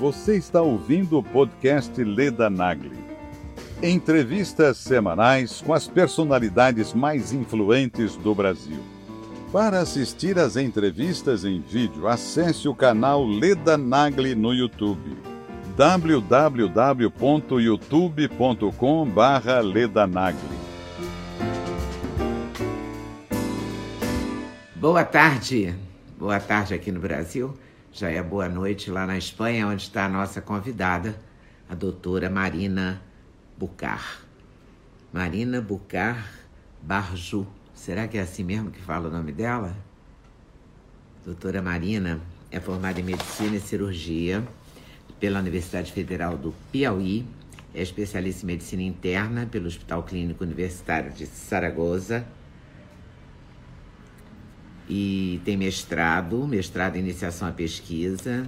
Você está ouvindo o podcast Leda Nagli. Entrevistas semanais com as personalidades mais influentes do Brasil. Para assistir às entrevistas em vídeo, acesse o canal Leda Nagli no YouTube. www.youtube.com/ledanagli. Boa tarde. Boa tarde aqui no Brasil. Já é boa noite lá na Espanha, onde está a nossa convidada, a doutora Marina Bucar. Marina Bucar Barju. Será que é assim mesmo que fala o nome dela? Doutora Marina é formada em Medicina e Cirurgia pela Universidade Federal do Piauí, é especialista em Medicina Interna pelo Hospital Clínico Universitário de Saragoza e tem mestrado, mestrado em iniciação à pesquisa.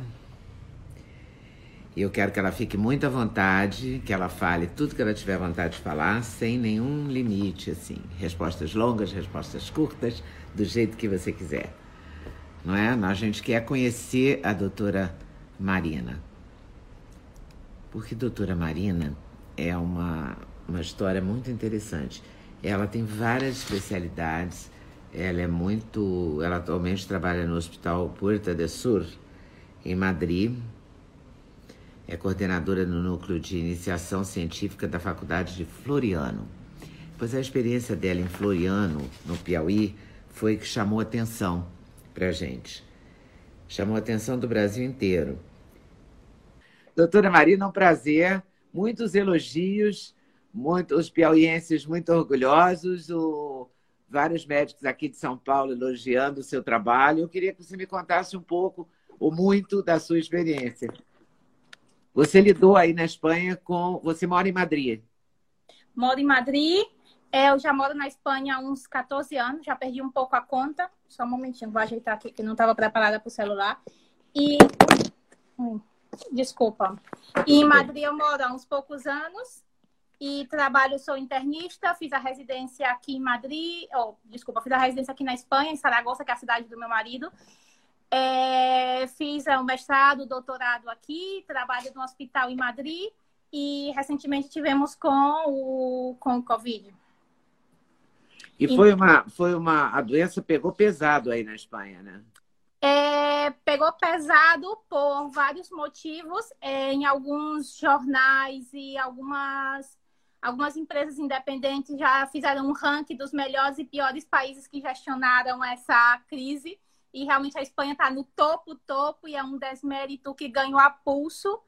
Eu quero que ela fique muito à vontade, que ela fale tudo que ela tiver vontade de falar, sem nenhum limite, assim. Respostas longas, respostas curtas, do jeito que você quiser. Não é? A gente quer conhecer a doutora Marina. Porque doutora Marina é uma, uma história muito interessante. Ela tem várias especialidades, ela é muito. Ela atualmente trabalha no Hospital Puerta de Sur, em Madrid. É coordenadora no núcleo de iniciação científica da Faculdade de Floriano. Pois a experiência dela em Floriano, no Piauí, foi que chamou atenção para gente. Chamou atenção do Brasil inteiro. Doutora Marina, um prazer, muitos elogios, muitos piauienses muito orgulhosos. O vários médicos aqui de São Paulo elogiando o seu trabalho. Eu queria que você me contasse um pouco ou muito da sua experiência. Você lidou aí na Espanha com. Você mora em Madrid? Moro em Madrid. É, eu já moro na Espanha há uns 14 anos, já perdi um pouco a conta. Só um momentinho, vou ajeitar aqui que não estava preparada para o celular. E. Desculpa. E em Madrid eu moro há uns poucos anos e trabalho, sou internista, fiz a residência aqui em Madrid, oh, desculpa, fiz a residência aqui na Espanha, em Saragoça, que é a cidade do meu marido. É, fiz o um mestrado, doutorado aqui, trabalho no hospital em Madrid e recentemente tivemos com o, com o Covid. E foi uma, foi uma. A doença pegou pesado aí na Espanha, né? É, pegou pesado por vários motivos. É, em alguns jornais e algumas Algumas empresas independentes já fizeram um ranking dos melhores e piores países que gestionaram essa crise. E realmente a Espanha está no topo, topo, e é um desmérito que ganhou a pulso,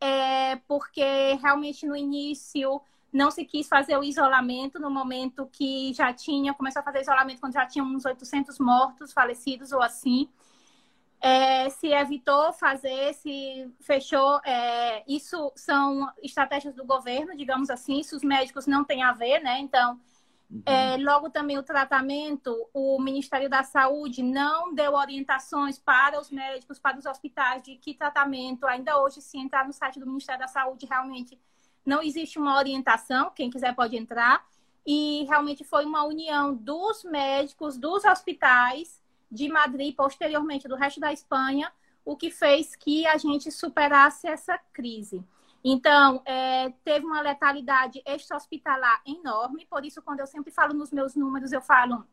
é, porque realmente no início não se quis fazer o isolamento no momento que já tinha, começou a fazer isolamento quando já tinha uns 800 mortos, falecidos ou assim é, se evitou fazer, se fechou. É, isso são estratégias do governo, digamos assim, isso os médicos não têm a ver, né? Então, uhum. é, logo também o tratamento, o Ministério da Saúde não deu orientações para os médicos, para os hospitais de que tratamento. Ainda hoje, se entrar no site do Ministério da Saúde, realmente não existe uma orientação, quem quiser pode entrar. E realmente foi uma união dos médicos, dos hospitais de Madrid, posteriormente do resto da Espanha, o que fez que a gente superasse essa crise. Então, é, teve uma letalidade extra-hospitalar enorme, por isso, quando eu sempre falo nos meus números, eu falo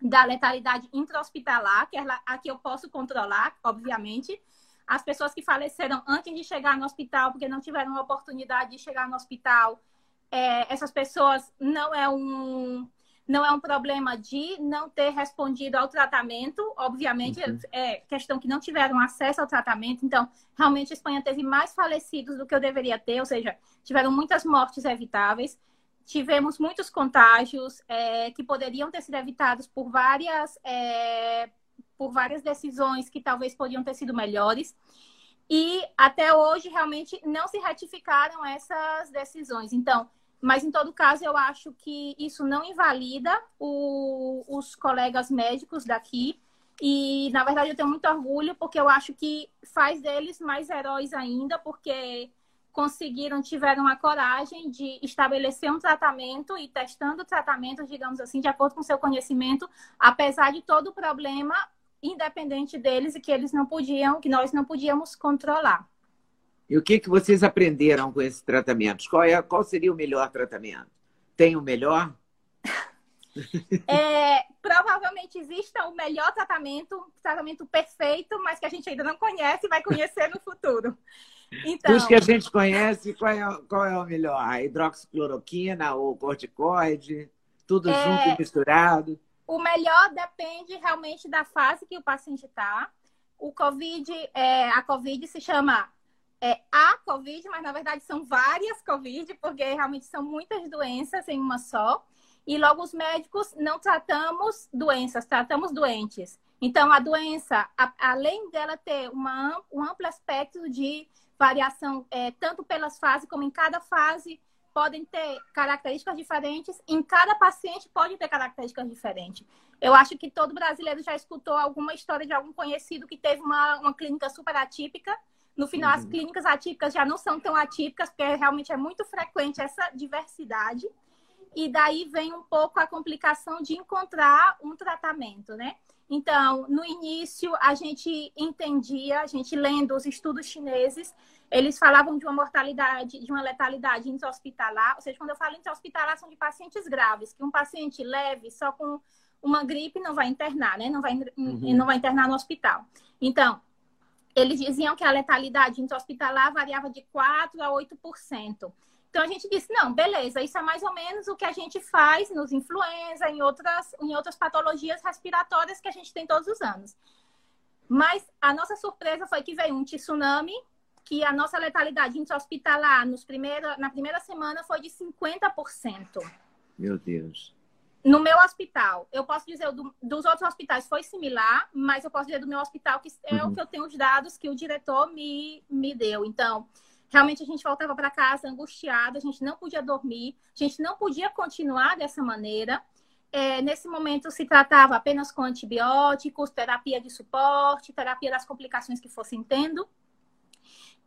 da letalidade intra-hospitalar, que é a que eu posso controlar, obviamente. As pessoas que faleceram antes de chegar no hospital, porque não tiveram a oportunidade de chegar no hospital, é, essas pessoas não é um não é um problema de não ter respondido ao tratamento, obviamente, uhum. é questão que não tiveram acesso ao tratamento. Então, realmente, a Espanha teve mais falecidos do que eu deveria ter, ou seja, tiveram muitas mortes evitáveis. Tivemos muitos contágios é, que poderiam ter sido evitados por várias, é, por várias decisões que talvez podiam ter sido melhores. E até hoje, realmente, não se ratificaram essas decisões. Então, mas, em todo caso, eu acho que isso não invalida o, os colegas médicos daqui. E, na verdade, eu tenho muito orgulho, porque eu acho que faz deles mais heróis ainda, porque conseguiram, tiveram a coragem de estabelecer um tratamento e testando o tratamento, digamos assim, de acordo com seu conhecimento, apesar de todo o problema independente deles e que eles não podiam, que nós não podíamos controlar. E o que, que vocês aprenderam com esses tratamentos? Qual, é, qual seria o melhor tratamento? Tem o melhor? É, provavelmente exista o melhor tratamento, tratamento perfeito, mas que a gente ainda não conhece e vai conhecer no futuro. Então, Dos que a gente conhece, qual é, qual é o melhor? A hidroxicloroquina ou corticoide? Tudo é, junto e misturado? O melhor depende realmente da fase que o paciente está. O COVID, é, a COVID se chama é, a COVID, mas na verdade são várias COVID, porque realmente são muitas doenças em uma só. E logo os médicos não tratamos doenças, tratamos doentes. Então, a doença, a, além dela ter uma, um amplo aspecto de variação, é, tanto pelas fases, como em cada fase podem ter características diferentes, em cada paciente pode ter características diferentes. Eu acho que todo brasileiro já escutou alguma história de algum conhecido que teve uma, uma clínica super atípica. No final, uhum. as clínicas atípicas já não são tão atípicas, porque realmente é muito frequente essa diversidade. E daí vem um pouco a complicação de encontrar um tratamento, né? Então, no início, a gente entendia, a gente lendo os estudos chineses, eles falavam de uma mortalidade, de uma letalidade intra-hospitalar. Ou seja, quando eu falo intra-hospitalar, são de pacientes graves, que um paciente leve, só com uma gripe, não vai internar, né? Não vai, uhum. não vai internar no hospital. Então, eles diziam que a letalidade intra-hospitalar variava de 4% a 8%. Então a gente disse, não, beleza, isso é mais ou menos o que a gente faz nos influenza, em outras, em outras patologias respiratórias que a gente tem todos os anos. Mas a nossa surpresa foi que veio um tsunami, que a nossa letalidade intra-hospitalar nos na primeira semana foi de 50%. Meu Deus. No meu hospital, eu posso dizer, do, dos outros hospitais foi similar, mas eu posso dizer do meu hospital que é uhum. o que eu tenho os dados que o diretor me, me deu. Então, Realmente a gente voltava para casa angustiada, a gente não podia dormir, a gente não podia continuar dessa maneira. É, nesse momento se tratava apenas com antibióticos, terapia de suporte, terapia das complicações que fossem tendo,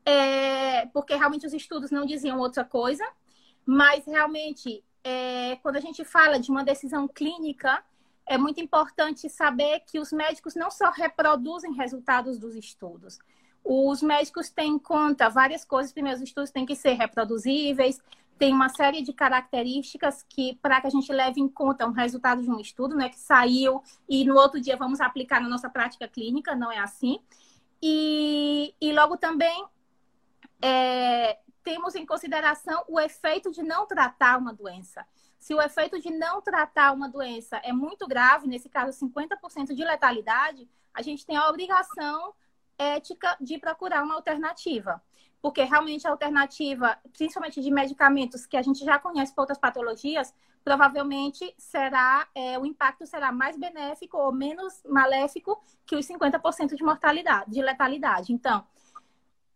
é, porque realmente os estudos não diziam outra coisa, mas realmente é, quando a gente fala de uma decisão clínica, é muito importante saber que os médicos não só reproduzem resultados dos estudos, os médicos têm em conta várias coisas. Primeiro, os estudos têm que ser reproduzíveis, tem uma série de características que, para que a gente leve em conta um resultado de um estudo, né, que saiu e no outro dia vamos aplicar na nossa prática clínica, não é assim. E, e logo também é, temos em consideração o efeito de não tratar uma doença. Se o efeito de não tratar uma doença é muito grave, nesse caso 50% de letalidade, a gente tem a obrigação ética de procurar uma alternativa. Porque realmente a alternativa, principalmente de medicamentos que a gente já conhece para outras patologias, provavelmente será é, o impacto será mais benéfico ou menos maléfico que os 50% de mortalidade, de letalidade. Então,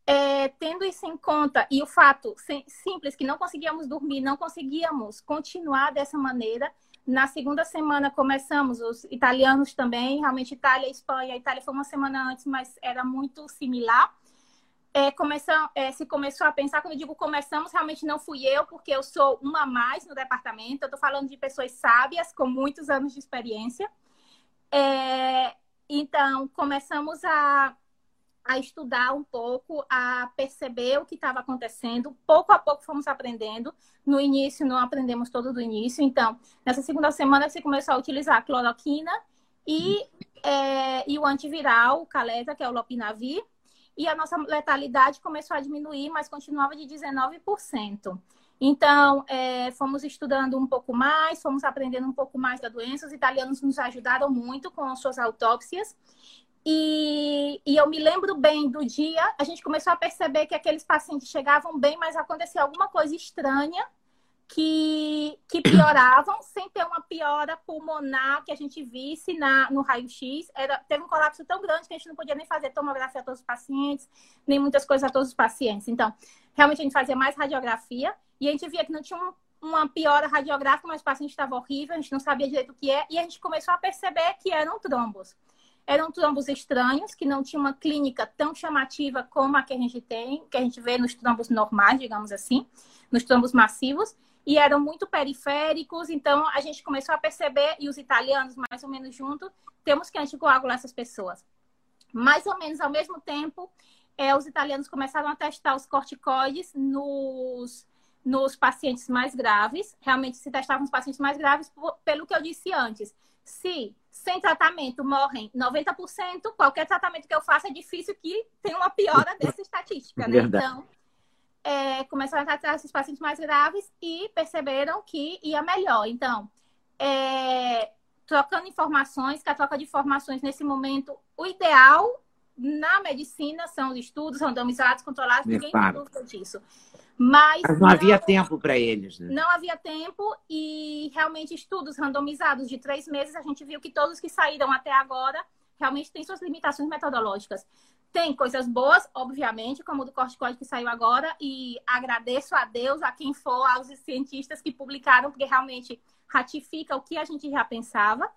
é, tendo isso em conta e o fato simples que não conseguíamos dormir, não conseguíamos continuar dessa maneira, na segunda semana começamos, os italianos também, realmente Itália e Espanha. Itália foi uma semana antes, mas era muito similar. É, começam, é, se começou a pensar, quando eu digo começamos, realmente não fui eu, porque eu sou uma a mais no departamento. Eu estou falando de pessoas sábias, com muitos anos de experiência. É, então, começamos a a estudar um pouco, a perceber o que estava acontecendo. Pouco a pouco fomos aprendendo. No início, não aprendemos todo do início. Então, nessa segunda semana, você começou a utilizar a cloroquina e, é, e o antiviral, o Caleta, que é o Lopinavir. E a nossa letalidade começou a diminuir, mas continuava de 19%. Então, é, fomos estudando um pouco mais, fomos aprendendo um pouco mais da doença. Os italianos nos ajudaram muito com as suas autópsias. E, e, eu me lembro bem do dia, a gente começou a perceber que aqueles pacientes chegavam bem, mas acontecia alguma coisa estranha que, que pioravam, sem ter uma piora pulmonar que a gente visse na, no raio-x. Teve um colapso tão grande que a gente não podia nem fazer tomografia a todos os pacientes, nem muitas coisas a todos os pacientes. Então, realmente a gente fazia mais radiografia e a gente via que não tinha um, uma piora radiográfica, mas o paciente estava horrível, a gente não sabia direito o que é, e a gente começou a perceber que eram trombos. Eram trombos estranhos, que não tinham uma clínica tão chamativa como a que a gente tem, que a gente vê nos trombos normais, digamos assim, nos trombos massivos, e eram muito periféricos, então a gente começou a perceber, e os italianos mais ou menos junto, temos que anticoagular essas pessoas. Mais ou menos ao mesmo tempo, é, os italianos começaram a testar os corticoides nos, nos pacientes mais graves. Realmente se testavam os pacientes mais graves, pelo que eu disse antes. Se sem tratamento morrem 90%, qualquer tratamento que eu faça é difícil que tenha uma piora dessa estatística, né? Então, é, começaram a tratar esses pacientes mais graves e perceberam que ia melhor. Então, é, trocando informações, que a troca de informações nesse momento, o ideal na medicina são os estudos randomizados, controlados, ninguém tem dúvida disso. Mas, Mas não, não, havia tempo para eles, né? Não havia tempo e realmente estudos randomizados de três meses, a gente viu que todos que saíram até agora realmente têm suas limitações metodológicas. Tem coisas boas, obviamente, como o do corticoide que saiu agora, e agradeço a Deus, a quem for, aos cientistas que publicaram, porque realmente ratifica o que a gente já pensava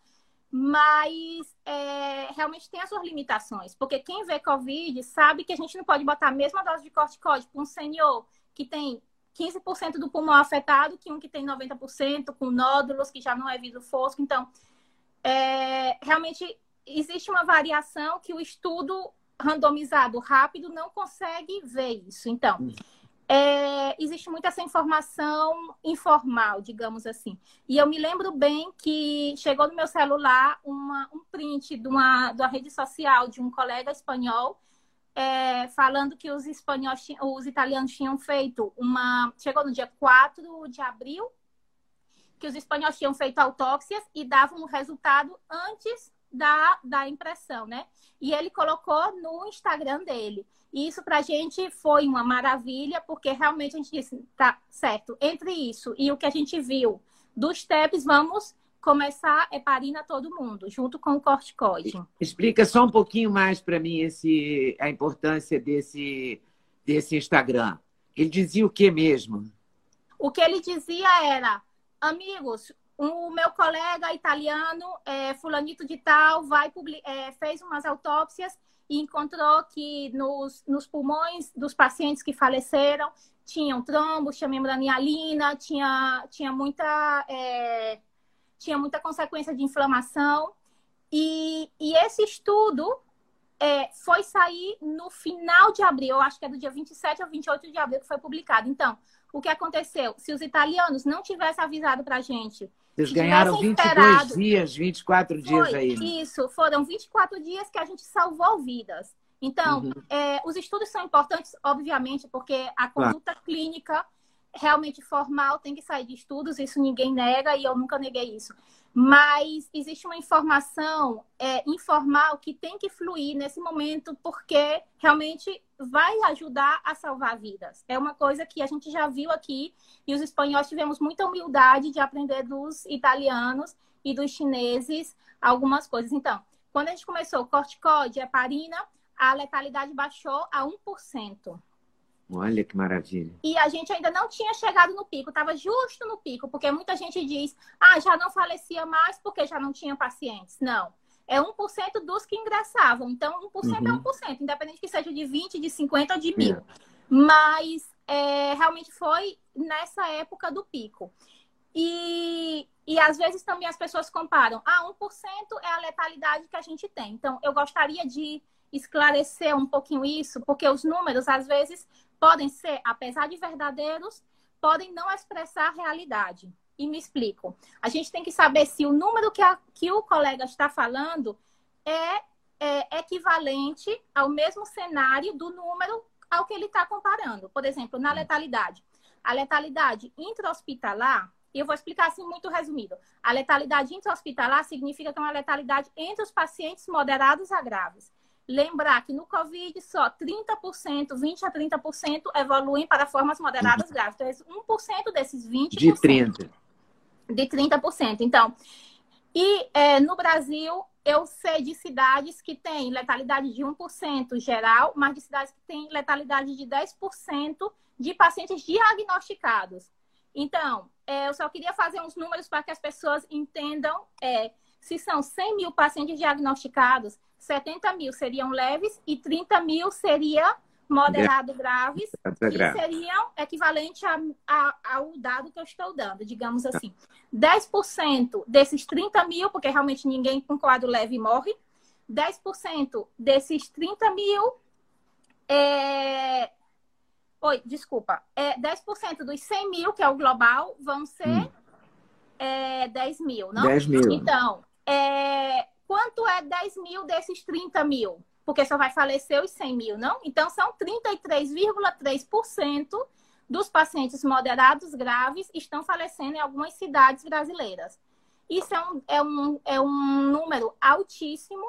mas é, realmente tem as suas limitações, porque quem vê Covid sabe que a gente não pode botar a mesma dose de corticóide para um senhor que tem 15% do pulmão afetado que um que tem 90%, com nódulos, que já não é vidro fosco. Então, é, realmente existe uma variação que o estudo randomizado rápido não consegue ver isso. Então, é, existe muita essa informação informal, digamos assim. E eu me lembro bem que chegou no meu celular uma, um print de uma, de uma rede social de um colega espanhol é, falando que os espanhóis, os italianos tinham feito uma. Chegou no dia 4 de abril, que os espanhóis tinham feito autópsias e davam o resultado antes da, da impressão, né? E ele colocou no Instagram dele. E isso para a gente foi uma maravilha, porque realmente a gente disse, tá certo, entre isso e o que a gente viu dos TEPs, vamos começar heparina todo mundo, junto com o corticoide. Explica só um pouquinho mais para mim esse, a importância desse, desse Instagram. Ele dizia o que mesmo? O que ele dizia era, amigos, o meu colega italiano, é, fulanito de tal, vai é, fez umas autópsias e encontrou que nos, nos pulmões dos pacientes que faleceram tinham trombos, tinha membrana tinha, tinha muita é, tinha muita consequência de inflamação. E, e esse estudo é, foi sair no final de abril, eu acho que é do dia 27 ou 28 de abril que foi publicado. Então, o que aconteceu? Se os italianos não tivessem avisado para a gente vocês ganharam 22 esperado, dias, 24 dias foi, aí. Né? Isso, foram 24 dias que a gente salvou vidas. Então, uhum. é, os estudos são importantes, obviamente, porque a conduta claro. clínica realmente formal tem que sair de estudos, isso ninguém nega e eu nunca neguei isso. Mas existe uma informação é, informal que tem que fluir nesse momento, porque realmente vai ajudar a salvar vidas. É uma coisa que a gente já viu aqui, e os espanhóis tivemos muita humildade de aprender dos italianos e dos chineses algumas coisas. Então, quando a gente começou o corticóide, heparina, a letalidade baixou a 1%. Olha que maravilha. E a gente ainda não tinha chegado no pico, estava justo no pico, porque muita gente diz, ah, já não falecia mais porque já não tinha pacientes. Não. É 1% dos que ingressavam. Então, 1% é uhum. é 1%, independente que seja de 20, de 50 ou de mil. É. Mas é, realmente foi nessa época do pico. E, e às vezes também as pessoas comparam. Ah, 1% é a letalidade que a gente tem. Então, eu gostaria de esclarecer um pouquinho isso, porque os números, às vezes, podem ser, apesar de verdadeiros, podem não expressar a realidade. E me explico. A gente tem que saber se o número que, a, que o colega está falando é, é equivalente ao mesmo cenário do número ao que ele está comparando. Por exemplo, na letalidade. A letalidade intra-hospitalar, eu vou explicar assim muito resumido. A letalidade intra-hospitalar significa que é uma letalidade entre os pacientes moderados a graves. Lembrar que no Covid só 30%, 20 a 30% evoluem para formas moderadas uhum. graves. Então, 1% desses 20%. De 30%. De 30%. Então, e é, no Brasil, eu sei de cidades que têm letalidade de 1% geral, mas de cidades que têm letalidade de 10% de pacientes diagnosticados. Então, é, eu só queria fazer uns números para que as pessoas entendam é, se são 100 mil pacientes diagnosticados, 70 mil seriam leves e 30 mil seria moderado é. graves, que seriam equivalente a, a, ao dado que eu estou dando, digamos assim. 10% desses 30 mil, porque realmente ninguém com quadro leve morre, 10% desses 30 mil É... Oi, desculpa. É 10% dos 100 mil, que é o global, vão ser hum. é, 10 mil, não? 10 mil. Então, é... quanto é 10 mil desses 30 mil? Porque só vai falecer os 100 mil, não? Então, são 33,3% dos pacientes moderados graves estão falecendo em algumas cidades brasileiras. Isso é um, é um, é um número altíssimo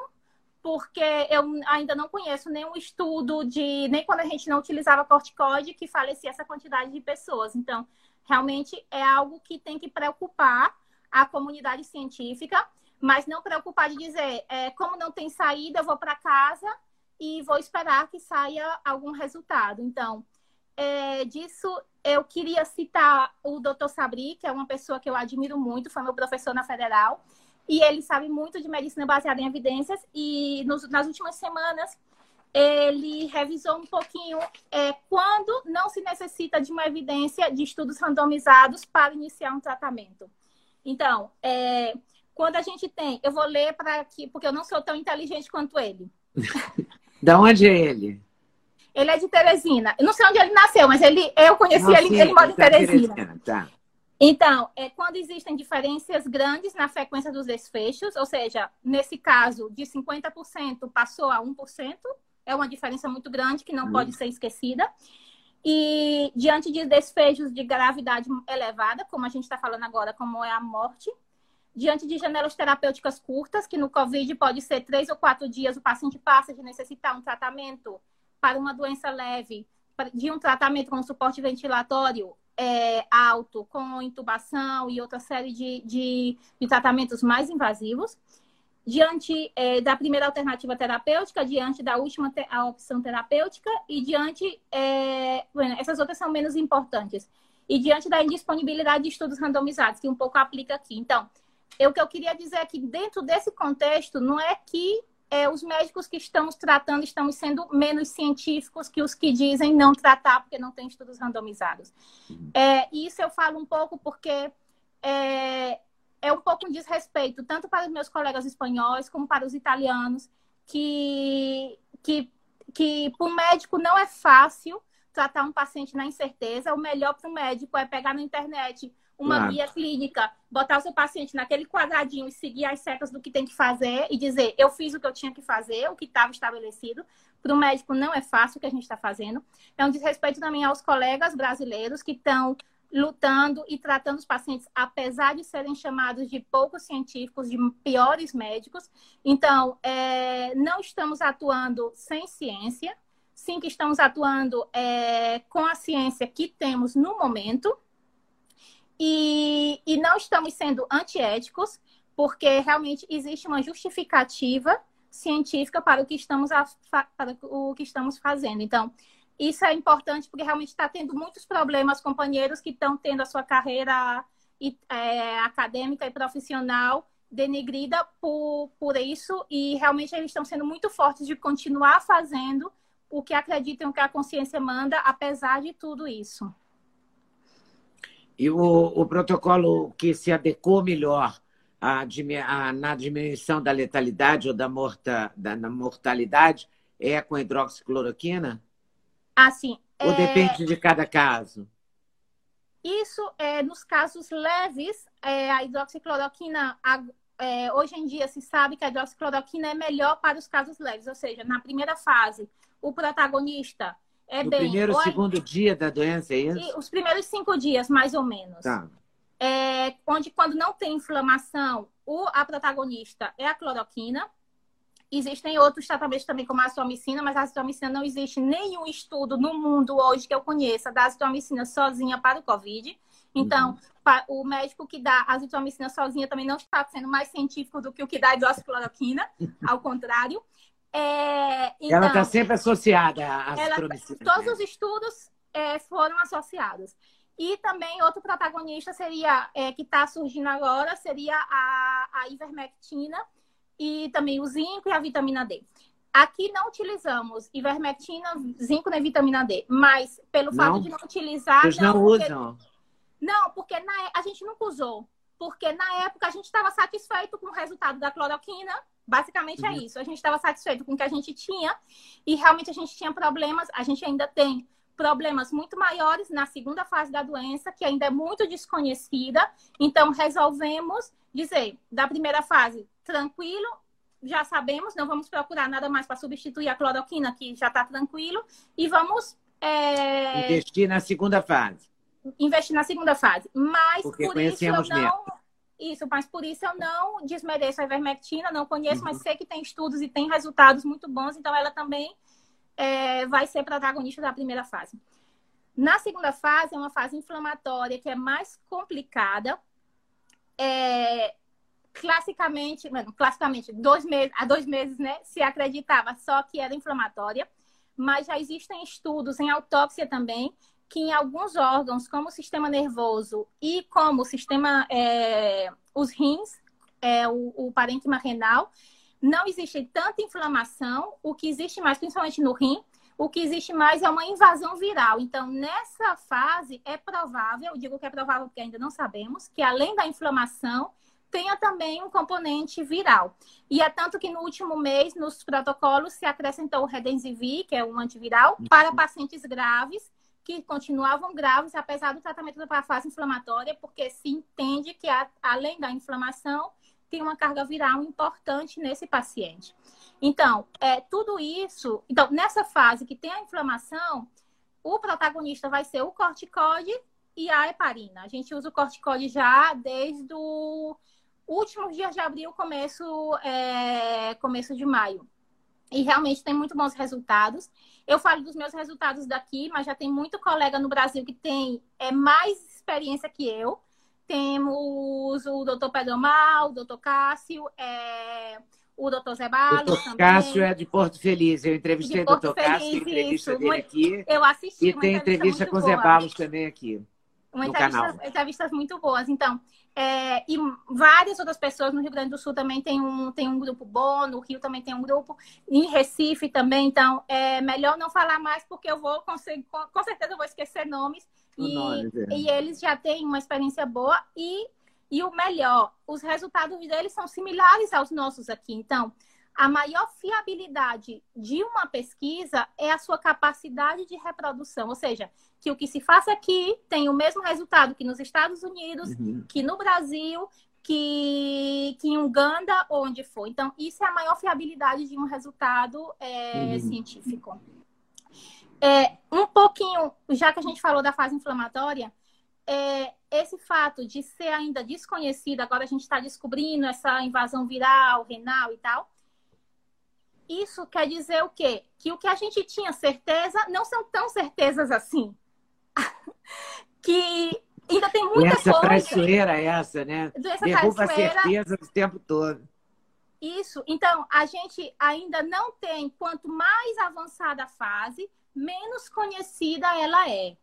porque eu ainda não conheço nenhum estudo de nem quando a gente não utilizava corticoide que falecia essa quantidade de pessoas. Então, realmente é algo que tem que preocupar a comunidade científica, mas não preocupar de dizer, é, como não tem saída, eu vou para casa e vou esperar que saia algum resultado. Então, é, disso eu queria citar o Dr. Sabri, que é uma pessoa que eu admiro muito, foi meu professor na Federal e ele sabe muito de medicina baseada em evidências e nos, nas últimas semanas ele revisou um pouquinho é, quando não se necessita de uma evidência de estudos randomizados para iniciar um tratamento. Então, é, quando a gente tem, eu vou ler para aqui, porque eu não sou tão inteligente quanto ele. da onde é ele? Ele é de Teresina. Eu não sei onde ele nasceu, mas ele, eu conheci Nossa, ele, ele mora em tá Teresina. Teresina. Tá. Então, é, quando existem diferenças grandes na frequência dos desfechos, ou seja, nesse caso, de 50% passou a 1%, é uma diferença muito grande que não hum. pode ser esquecida. E diante de desfechos de gravidade elevada, como a gente está falando agora, como é a morte, diante de janelas terapêuticas curtas, que no COVID pode ser três ou quatro dias, o paciente passa de necessitar um tratamento para uma doença leve, de um tratamento com suporte ventilatório é, alto, com intubação e outra série de, de, de tratamentos mais invasivos. Diante é, da primeira alternativa terapêutica, diante da última te opção terapêutica e diante. É, bueno, essas outras são menos importantes. E diante da indisponibilidade de estudos randomizados, que um pouco aplica aqui. Então, o que eu queria dizer é que, dentro desse contexto, não é que é, os médicos que estamos tratando estamos sendo menos científicos que os que dizem não tratar porque não tem estudos randomizados. É, isso eu falo um pouco porque é, é um pouco um desrespeito, tanto para os meus colegas espanhóis como para os italianos, que, que, que para o médico não é fácil tratar um paciente na incerteza. O melhor para o médico é pegar na internet uma claro. guia clínica, botar o seu paciente naquele quadradinho e seguir as setas do que tem que fazer e dizer, eu fiz o que eu tinha que fazer, o que estava estabelecido. Para o médico não é fácil o que a gente está fazendo. É um desrespeito também aos colegas brasileiros que estão lutando e tratando os pacientes, apesar de serem chamados de poucos científicos, de piores médicos. Então, é, não estamos atuando sem ciência, sim que estamos atuando é, com a ciência que temos no momento, e, e não estamos sendo antiéticos, porque realmente existe uma justificativa científica para o que estamos, a, para o que estamos fazendo. Então, isso é importante porque realmente está tendo muitos problemas, companheiros que estão tendo a sua carreira é, acadêmica e profissional denegrida por, por isso e realmente eles estão sendo muito fortes de continuar fazendo o que acreditam que a consciência manda, apesar de tudo isso. E o, o protocolo que se adequou melhor na diminuição da letalidade ou da, morta, da mortalidade é com hidroxicloroquina? Assim. Ou é... depende de cada caso? Isso é nos casos leves, é, a hidroxicloroquina, a, é, hoje em dia se sabe que a hidroxicloroquina é melhor para os casos leves, ou seja, na primeira fase, o protagonista é no bem. primeiro, ou segundo dia da doença, é isso? Os primeiros cinco dias, mais ou menos. Tá. É, onde, quando não tem inflamação, o, a protagonista é a cloroquina. Existem outros tratamentos também, como a azitromicina, mas a azitromicina não existe nenhum estudo no mundo hoje que eu conheça da azitromicina sozinha para o Covid. Então, uhum. o médico que dá azitromicina sozinha também não está sendo mais científico do que o que dá a hidroxicloroquina, ao contrário. É, então, ela está sempre associada às ela, Todos os estudos é, foram associados. E também outro protagonista seria, é, que está surgindo agora, seria a, a ivermectina e também o zinco e a vitamina D. Aqui não utilizamos ivermectina, zinco nem vitamina D, mas pelo não, fato de não utilizar. Vocês não, não porque, usam? Não, porque na, a gente nunca usou. Porque na época a gente estava satisfeito com o resultado da cloroquina Basicamente é uhum. é isso. A gente estava satisfeito com o que a gente tinha e realmente a gente tinha problemas. A gente ainda tem problemas muito maiores na segunda fase da doença, que ainda é muito desconhecida. Então, resolvemos dizer, da primeira fase, tranquilo, já sabemos, não vamos procurar nada mais para substituir a cloroquina, que já está tranquilo, e vamos. É... Investir na segunda fase. Investir na segunda fase. Mas Porque por isso eu não. Mesmo. Isso, mas por isso eu não desmereço a ivermectina, não conheço, uhum. mas sei que tem estudos e tem resultados muito bons, então ela também é, vai ser protagonista da primeira fase. Na segunda fase, é uma fase inflamatória que é mais complicada. É, classicamente, mano, classicamente, dois meses, há dois meses, né, se acreditava só que era inflamatória, mas já existem estudos em autópsia também que em alguns órgãos, como o sistema nervoso e como o sistema, é, os rins, é, o, o parênquima renal, não existe tanta inflamação. O que existe mais, principalmente no rim, o que existe mais é uma invasão viral. Então, nessa fase, é provável, eu digo que é provável porque ainda não sabemos, que além da inflamação, tenha também um componente viral. E é tanto que no último mês, nos protocolos, se acrescentou o Redensivir, que é um antiviral, para pacientes graves, que continuavam graves, apesar do tratamento da fase inflamatória, porque se entende que, além da inflamação, tem uma carga viral importante nesse paciente. Então, é, tudo isso. Então, nessa fase que tem a inflamação, o protagonista vai ser o corticóide e a heparina. A gente usa o corticóide já desde o últimos dias de abril, começo, é, começo de maio. E realmente tem muito bons resultados. Eu falo dos meus resultados daqui, mas já tem muito colega no Brasil que tem é, mais experiência que eu. Temos o doutor Pedro Mal, o doutor Cássio, é, o doutor Zé Barros. O doutor Cássio é de Porto Feliz. Eu entrevistei o doutor Cássio, tem entrevista isso. dele aqui. Eu assisti. E tem entrevista com o Zé Barros também aqui. Uma entrevista, entrevistas muito boas. Então, é, e várias outras pessoas no Rio Grande do Sul também tem um, tem um grupo bom, no Rio também tem um grupo, em Recife também. Então, é melhor não falar mais, porque eu vou, com, com certeza, eu vou esquecer nomes. E, nome, é. e eles já têm uma experiência boa. E, e o melhor, os resultados deles são similares aos nossos aqui. Então, a maior fiabilidade de uma pesquisa é a sua capacidade de reprodução, ou seja, que o que se faça aqui tem o mesmo resultado que nos Estados Unidos, uhum. que no Brasil, que, que em Uganda, onde for. Então, isso é a maior fiabilidade de um resultado é, uhum. científico. É, um pouquinho, já que a gente falou da fase inflamatória, é, esse fato de ser ainda desconhecido, agora a gente está descobrindo essa invasão viral, renal e tal, isso quer dizer o quê? Que o que a gente tinha certeza não são tão certezas assim. Que ainda tem muita essa coisa. traiçoeira essa, né? Essa Derruba a certeza o tempo todo. Isso. Então, a gente ainda não tem, quanto mais avançada a fase, menos conhecida ela é.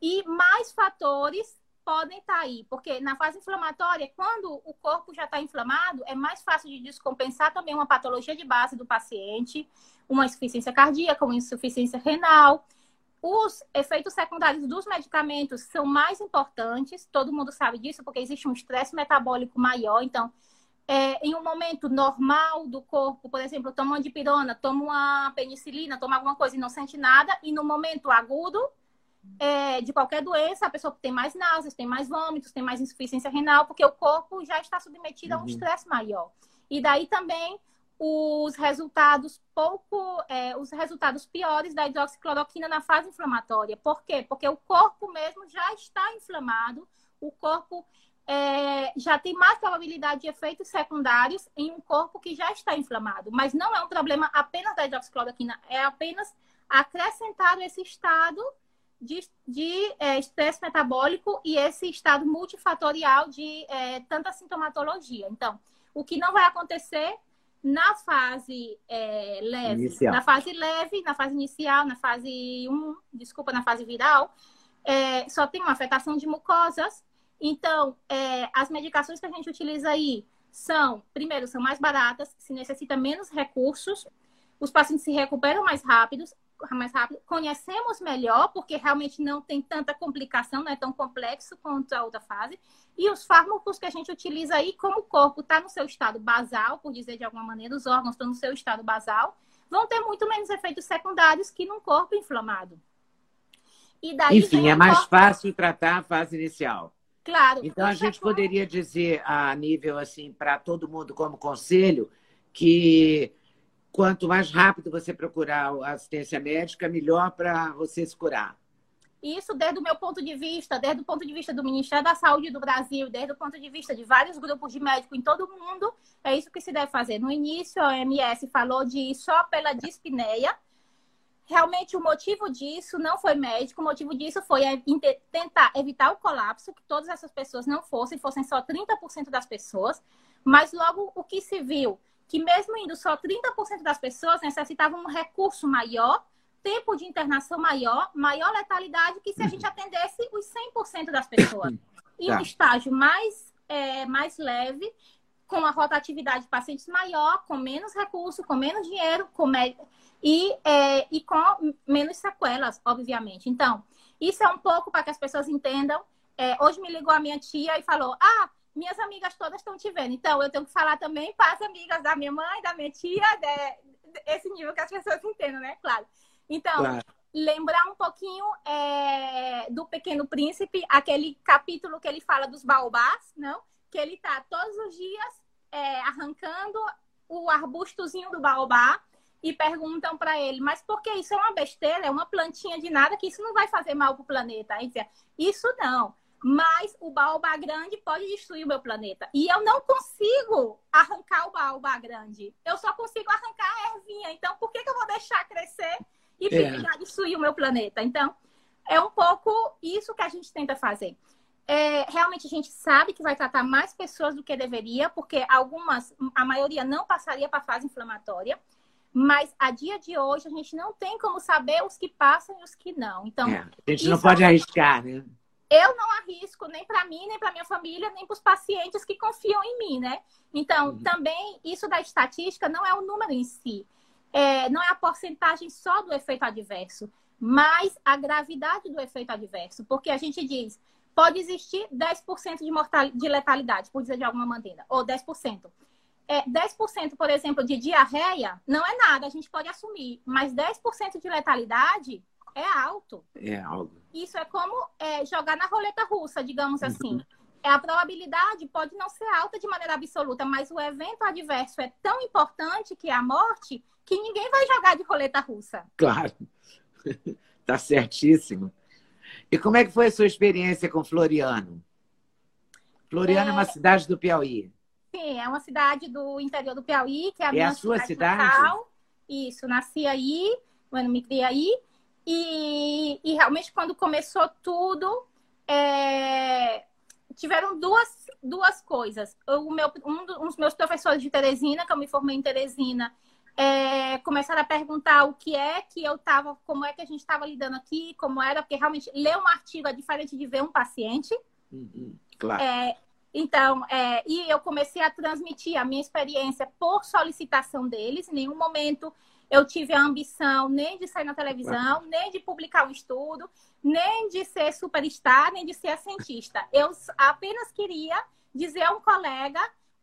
E mais fatores podem estar tá aí, porque na fase inflamatória, quando o corpo já está inflamado, é mais fácil de descompensar também uma patologia de base do paciente, uma insuficiência cardíaca, uma insuficiência renal. Os efeitos secundários dos medicamentos são mais importantes, todo mundo sabe disso, porque existe um estresse metabólico maior. Então, é, em um momento normal do corpo, por exemplo, toma uma dipirona, toma uma penicilina, toma alguma coisa e não sente nada, e no momento agudo, é, de qualquer doença, a pessoa tem mais náuseas, tem mais vômitos, tem mais insuficiência renal, porque o corpo já está submetido uhum. a um uhum. estresse maior. E daí também os resultados pouco, é, os resultados piores da hidroxicloroquina na fase inflamatória. Por quê? Porque o corpo mesmo já está inflamado, o corpo é, já tem mais probabilidade de efeitos secundários em um corpo que já está inflamado. Mas não é um problema apenas da hidroxicloroquina, é apenas acrescentar esse estado de, de é, estresse metabólico e esse estado multifatorial de é, tanta sintomatologia. Então, o que não vai acontecer na fase é, leve, inicial. na fase leve, na fase inicial, na fase 1, desculpa, na fase viral, é, só tem uma afetação de mucosas. Então, é, as medicações que a gente utiliza aí são, primeiro, são mais baratas, se necessita menos recursos, os pacientes se recuperam mais rápidos, mais rápido, conhecemos melhor, porque realmente não tem tanta complicação, não é tão complexo quanto a outra fase. E os fármacos que a gente utiliza aí, como o corpo está no seu estado basal, por dizer de alguma maneira, os órgãos estão no seu estado basal, vão ter muito menos efeitos secundários que num corpo inflamado. Enfim, é mais corpo... fácil tratar a fase inicial. Claro. Então a gente poderia dizer a nível assim para todo mundo como conselho que quanto mais rápido você procurar a assistência médica, melhor para você se curar. Isso desde o meu ponto de vista, desde o ponto de vista do Ministério da Saúde do Brasil, desde o ponto de vista de vários grupos de médicos em todo o mundo, é isso que se deve fazer. No início, a OMS falou de só pela dispneia. Realmente, o motivo disso não foi médico, o motivo disso foi tentar evitar o colapso, que todas essas pessoas não fossem, fossem só 30% das pessoas. Mas logo o que se viu que mesmo indo só 30% das pessoas necessitavam um recurso maior, tempo de internação maior, maior letalidade que se a gente atendesse os 100% das pessoas. E um tá. estágio mais, é, mais leve, com a rotatividade de pacientes maior, com menos recurso, com menos dinheiro, com me... e, é, e com menos sequelas, obviamente. Então, isso é um pouco para que as pessoas entendam. É, hoje me ligou a minha tia e falou: Ah, minhas amigas todas estão te vendo. Então, eu tenho que falar também para as amigas da minha mãe, da minha tia, de, esse nível que as pessoas entendam, né? Claro. Então, claro. lembrar um pouquinho é, do Pequeno Príncipe, aquele capítulo que ele fala dos baobás, não? Que ele tá todos os dias é, arrancando o arbustozinho do baobá e perguntam para ele, mas por que isso é uma besteira, é uma plantinha de nada, que isso não vai fazer mal para o planeta? Aí dizia, isso não mas o baobá grande pode destruir o meu planeta. E eu não consigo arrancar o baobá grande. Eu só consigo arrancar a ervinha. Então, por que, que eu vou deixar crescer e é. destruir o meu planeta? Então, é um pouco isso que a gente tenta fazer. É, realmente a gente sabe que vai tratar mais pessoas do que deveria, porque algumas, a maioria não passaria para a fase inflamatória. Mas a dia de hoje a gente não tem como saber os que passam e os que não. Então, é, a gente não pode arriscar, né? eu não arrisco nem para mim, nem para minha família, nem para os pacientes que confiam em mim, né? Então, uhum. também, isso da estatística não é o número em si. É, não é a porcentagem só do efeito adverso, mas a gravidade do efeito adverso. Porque a gente diz, pode existir 10% de, mortalidade, de letalidade, por dizer de alguma maneira, ou 10%. É, 10%, por exemplo, de diarreia não é nada, a gente pode assumir, mas 10% de letalidade é alto. É alto. Isso é como é, jogar na roleta russa, digamos assim. Uhum. É, a probabilidade pode não ser alta de maneira absoluta, mas o evento adverso é tão importante que é a morte que ninguém vai jogar de roleta russa. Claro. tá certíssimo. E como é que foi a sua experiência com Floriano? Floriano é, é uma cidade do Piauí. Sim, é uma cidade do interior do Piauí, que é a é minha a sua cidade. cidade? Isso, nasci aí, quando me criei aí. E, e realmente, quando começou tudo, é, tiveram duas, duas coisas. O meu, um dos meus professores de Teresina, que eu me formei em Teresina, é, começaram a perguntar o que é que eu estava, como é que a gente estava lidando aqui, como era, porque realmente ler um artigo é diferente de ver um paciente. Uhum, claro. É, então, é, e eu comecei a transmitir a minha experiência por solicitação deles. Em nenhum momento eu tive a ambição nem de sair na televisão, nem de publicar um estudo, nem de ser superstar, nem de ser cientista. Eu apenas queria dizer a um colega,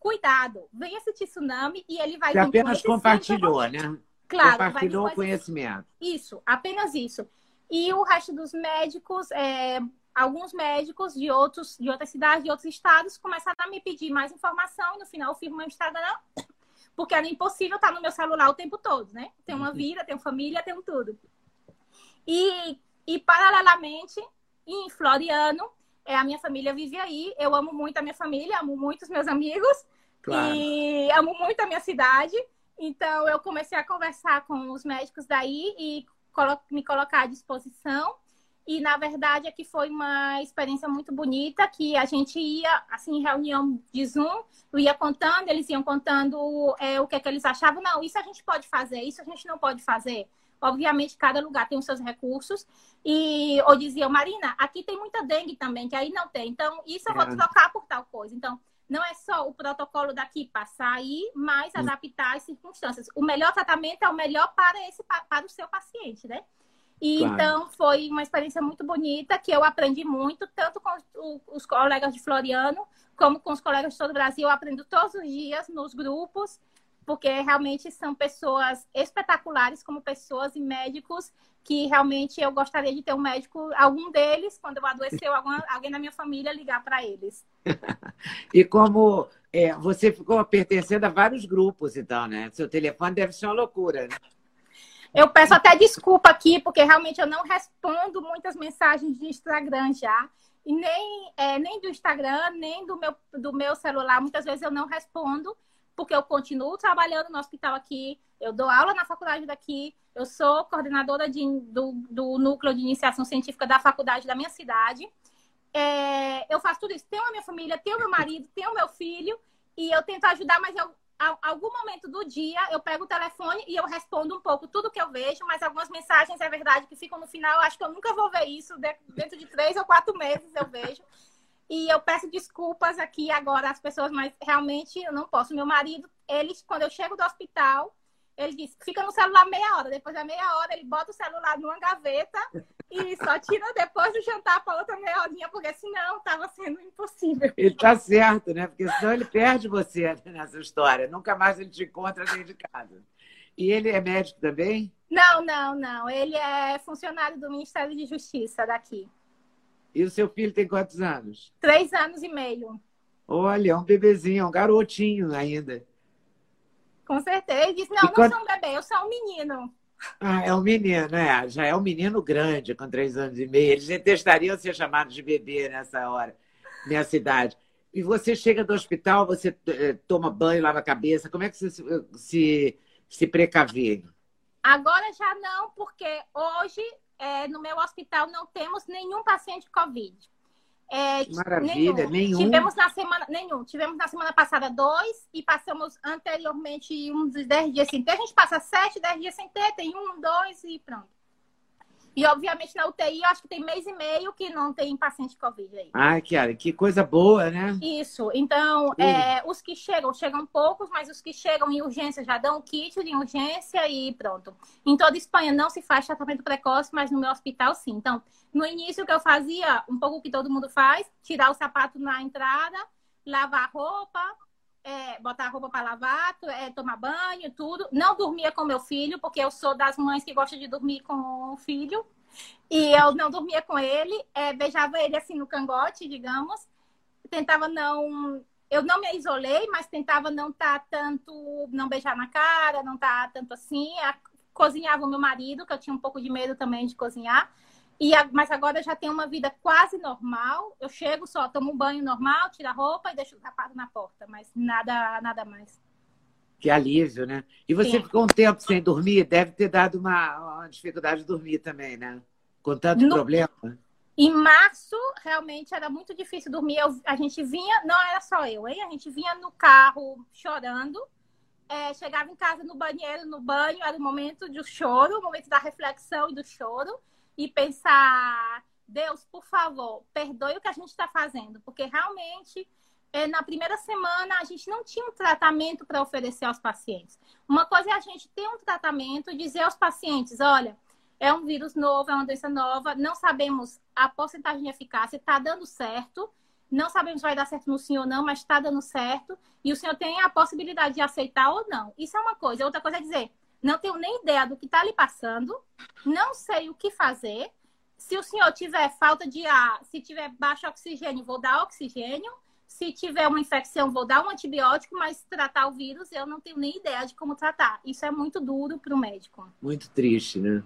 cuidado, vem esse tsunami e ele vai... Você apenas compartilhou, né? Claro. Compartilhou o conhecimento. Isso, apenas isso. E o resto dos médicos, é, alguns médicos de, outros, de outras cidades, de outros estados, começaram a me pedir mais informação e no final eu fiz meu Instagram porque era impossível estar no meu celular o tempo todo, né? Tenho uma uhum. vida, tenho família, tenho tudo. E, e paralelamente, em Floriano, é, a minha família vive aí. Eu amo muito a minha família, amo muito os meus amigos. Claro. E amo muito a minha cidade. Então, eu comecei a conversar com os médicos daí e me colocar à disposição. E, na verdade, aqui foi uma experiência muito bonita, que a gente ia, assim, em reunião de Zoom, eu ia contando, eles iam contando é, o que, é que eles achavam. Não, isso a gente pode fazer, isso a gente não pode fazer. Obviamente, cada lugar tem os seus recursos. E ou diziam, Marina, aqui tem muita dengue também, que aí não tem. Então, isso eu vou é. trocar por tal coisa. Então, não é só o protocolo daqui passar aí, mas adaptar as circunstâncias. O melhor tratamento é o melhor para esse para o seu paciente, né? E claro. então foi uma experiência muito bonita que eu aprendi muito, tanto com os colegas de Floriano, como com os colegas de todo o Brasil. Eu aprendo todos os dias nos grupos, porque realmente são pessoas espetaculares, como pessoas e médicos que realmente eu gostaria de ter um médico, algum deles, quando eu adoecer, alguma, alguém da minha família ligar para eles. e como é, você ficou pertencendo a vários grupos, então, né? Seu telefone deve ser uma loucura, né? Eu peço até desculpa aqui, porque realmente eu não respondo muitas mensagens de Instagram já. E nem, é, nem do Instagram, nem do meu, do meu celular. Muitas vezes eu não respondo, porque eu continuo trabalhando no hospital aqui, eu dou aula na faculdade daqui, eu sou coordenadora de, do, do núcleo de iniciação científica da faculdade da minha cidade. É, eu faço tudo isso. Tenho a minha família, tenho meu marido, tenho meu filho, e eu tento ajudar, mas eu algum momento do dia eu pego o telefone e eu respondo um pouco tudo que eu vejo, mas algumas mensagens é verdade que ficam no final. Eu acho que eu nunca vou ver isso dentro de três ou quatro meses eu vejo. E eu peço desculpas aqui agora às pessoas, mas realmente eu não posso. Meu marido, ele, quando eu chego do hospital, ele diz, fica no celular meia hora. Depois da meia hora, ele bota o celular numa gaveta e só tira depois do jantar para outra meia horinha, porque senão estava sendo impossível. Ele tá certo, né? Porque senão ele perde você nessa história. Nunca mais ele te encontra dentro de casa. E ele é médico também? Não, não, não. Ele é funcionário do Ministério de Justiça daqui. E o seu filho tem quantos anos? Três anos e meio. Olha, é um bebezinho, é um garotinho ainda. Com certeza. Ele disse, não, e não quando... sou um bebê, eu sou um menino. Ah, é um menino, é. Já é um menino grande, com três anos e meio. Eles detestariam ser chamados de bebê nessa hora, nessa cidade. E você chega do hospital, você eh, toma banho, lava a cabeça. Como é que você se, se precavê? Agora já não, porque hoje é, no meu hospital não temos nenhum paciente Covid. É, Maravilha, nenhum. nenhum. Tivemos na semana, nenhum. Tivemos na semana passada dois e passamos anteriormente uns 10 dias sem ter. A gente passa 7, 10 dias sem ter, tem um, dois e pronto. E, obviamente, na UTI, eu acho que tem mês e meio que não tem paciente Covid aí. Ai, Kiara, que coisa boa, né? Isso. Então, é, os que chegam, chegam poucos, mas os que chegam em urgência já dão kit de urgência e pronto. Em toda Espanha não se faz tratamento precoce, mas no meu hospital sim. Então, no início, o que eu fazia, um pouco o que todo mundo faz, tirar o sapato na entrada, lavar a roupa, é, botar a roupa para lavar, é, tomar banho, tudo. Não dormia com meu filho, porque eu sou das mães que gostam de dormir com o filho. E eu não dormia com ele, é, beijava ele assim no cangote, digamos. Tentava não. Eu não me isolei, mas tentava não estar tá tanto. Não beijar na cara, não estar tá tanto assim. Cozinhava o meu marido, que eu tinha um pouco de medo também de cozinhar. E, mas agora já tenho uma vida quase normal. Eu chego só, tomo um banho normal, tiro a roupa e deixo o sapato na porta, mas nada, nada mais. Que alívio, né? E você Sim. ficou um tempo sem dormir, deve ter dado uma, uma dificuldade de dormir também, né? Com tanto no... problema. Em março, realmente era muito difícil dormir. Eu, a gente vinha, não era só eu, hein? A gente vinha no carro chorando. É, chegava em casa no banheiro, no banho, era o momento do choro, o momento da reflexão e do choro e pensar, Deus, por favor, perdoe o que a gente está fazendo, porque realmente é, na primeira semana a gente não tinha um tratamento para oferecer aos pacientes. Uma coisa é a gente ter um tratamento e dizer aos pacientes, olha, é um vírus novo, é uma doença nova, não sabemos a porcentagem de eficácia, está dando certo, não sabemos se vai dar certo no senhor ou não, mas está dando certo, e o senhor tem a possibilidade de aceitar ou não. Isso é uma coisa. Outra coisa é dizer, não tenho nem ideia do que está lhe passando, não sei o que fazer. Se o senhor tiver falta de ar, se tiver baixo oxigênio, vou dar oxigênio. Se tiver uma infecção, vou dar um antibiótico, mas tratar o vírus eu não tenho nem ideia de como tratar. Isso é muito duro para o médico. Muito triste, né?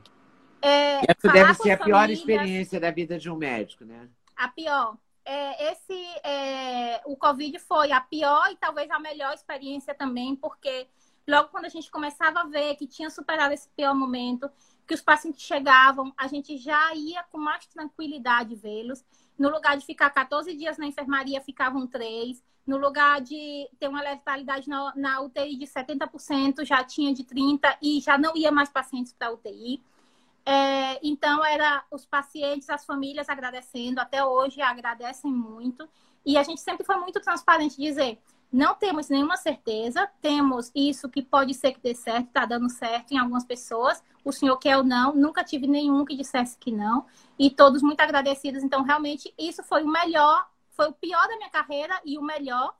É, Essa deve ser a pior experiência da vida de um médico, né? A pior. É, esse, é, o Covid foi a pior e talvez a melhor experiência também, porque Logo quando a gente começava a ver que tinha superado esse pior momento, que os pacientes chegavam, a gente já ia com mais tranquilidade vê-los. No lugar de ficar 14 dias na enfermaria, ficavam três. No lugar de ter uma letalidade na, na UTI de 70%, já tinha de 30% e já não ia mais pacientes para UTI. É, então, era os pacientes, as famílias agradecendo, até hoje agradecem muito. E a gente sempre foi muito transparente dizer, não temos nenhuma certeza, temos isso que pode ser que dê certo, está dando certo em algumas pessoas. O senhor quer ou não, nunca tive nenhum que dissesse que não. E todos muito agradecidos. Então, realmente, isso foi o melhor, foi o pior da minha carreira e o melhor,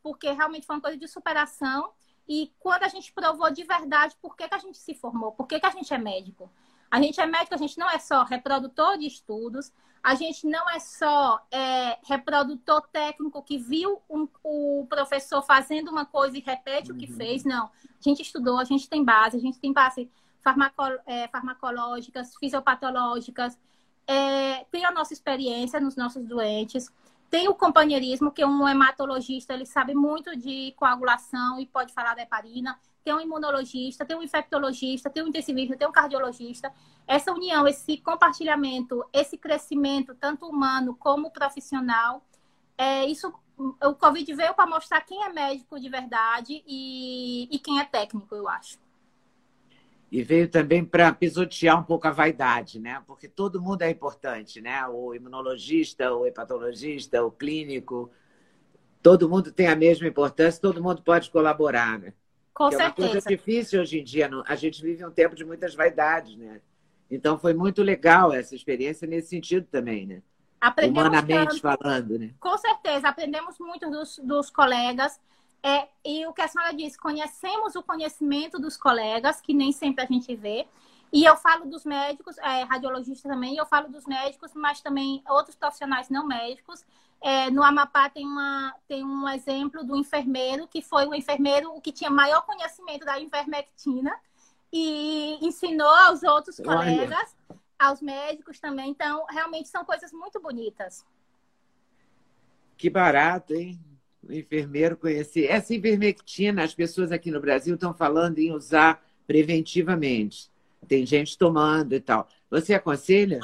porque realmente foi uma coisa de superação. E quando a gente provou de verdade por que, que a gente se formou, por que, que a gente é médico. A gente é médico, a gente não é só reprodutor de estudos, a gente não é só é, reprodutor técnico que viu um, o professor fazendo uma coisa e repete uhum. o que uhum. fez, não. A gente estudou, a gente tem base, a gente tem base farmaco, é, farmacológicas, fisiopatológicas, é, tem a nossa experiência nos nossos doentes, tem o companheirismo, que um hematologista ele sabe muito de coagulação e pode falar da heparina tem um imunologista, tem um infectologista, tem um intensivista, tem um cardiologista. Essa união, esse compartilhamento, esse crescimento, tanto humano como profissional, é, isso o Covid veio para mostrar quem é médico de verdade e, e quem é técnico, eu acho. E veio também para pisotear um pouco a vaidade, né? Porque todo mundo é importante, né? O imunologista, o hepatologista, o clínico, todo mundo tem a mesma importância, todo mundo pode colaborar, né? Com que certeza. É uma coisa difícil hoje em dia. A gente vive um tempo de muitas vaidades, né? Então foi muito legal essa experiência nesse sentido também, né? Aprendemos Humanamente tanto, falando, né? Com certeza, aprendemos muito dos, dos colegas. É, e o que a senhora disse, conhecemos o conhecimento dos colegas, que nem sempre a gente vê. E eu falo dos médicos, é, radiologistas também, eu falo dos médicos, mas também outros profissionais não médicos. É, no Amapá tem, uma, tem um exemplo do enfermeiro, que foi o enfermeiro que tinha maior conhecimento da ivermectina e ensinou aos outros Olha. colegas, aos médicos também. Então, realmente são coisas muito bonitas. Que barato, hein? O enfermeiro conhecer. Essa ivermectina, as pessoas aqui no Brasil estão falando em usar preventivamente. Tem gente tomando e tal. Você aconselha?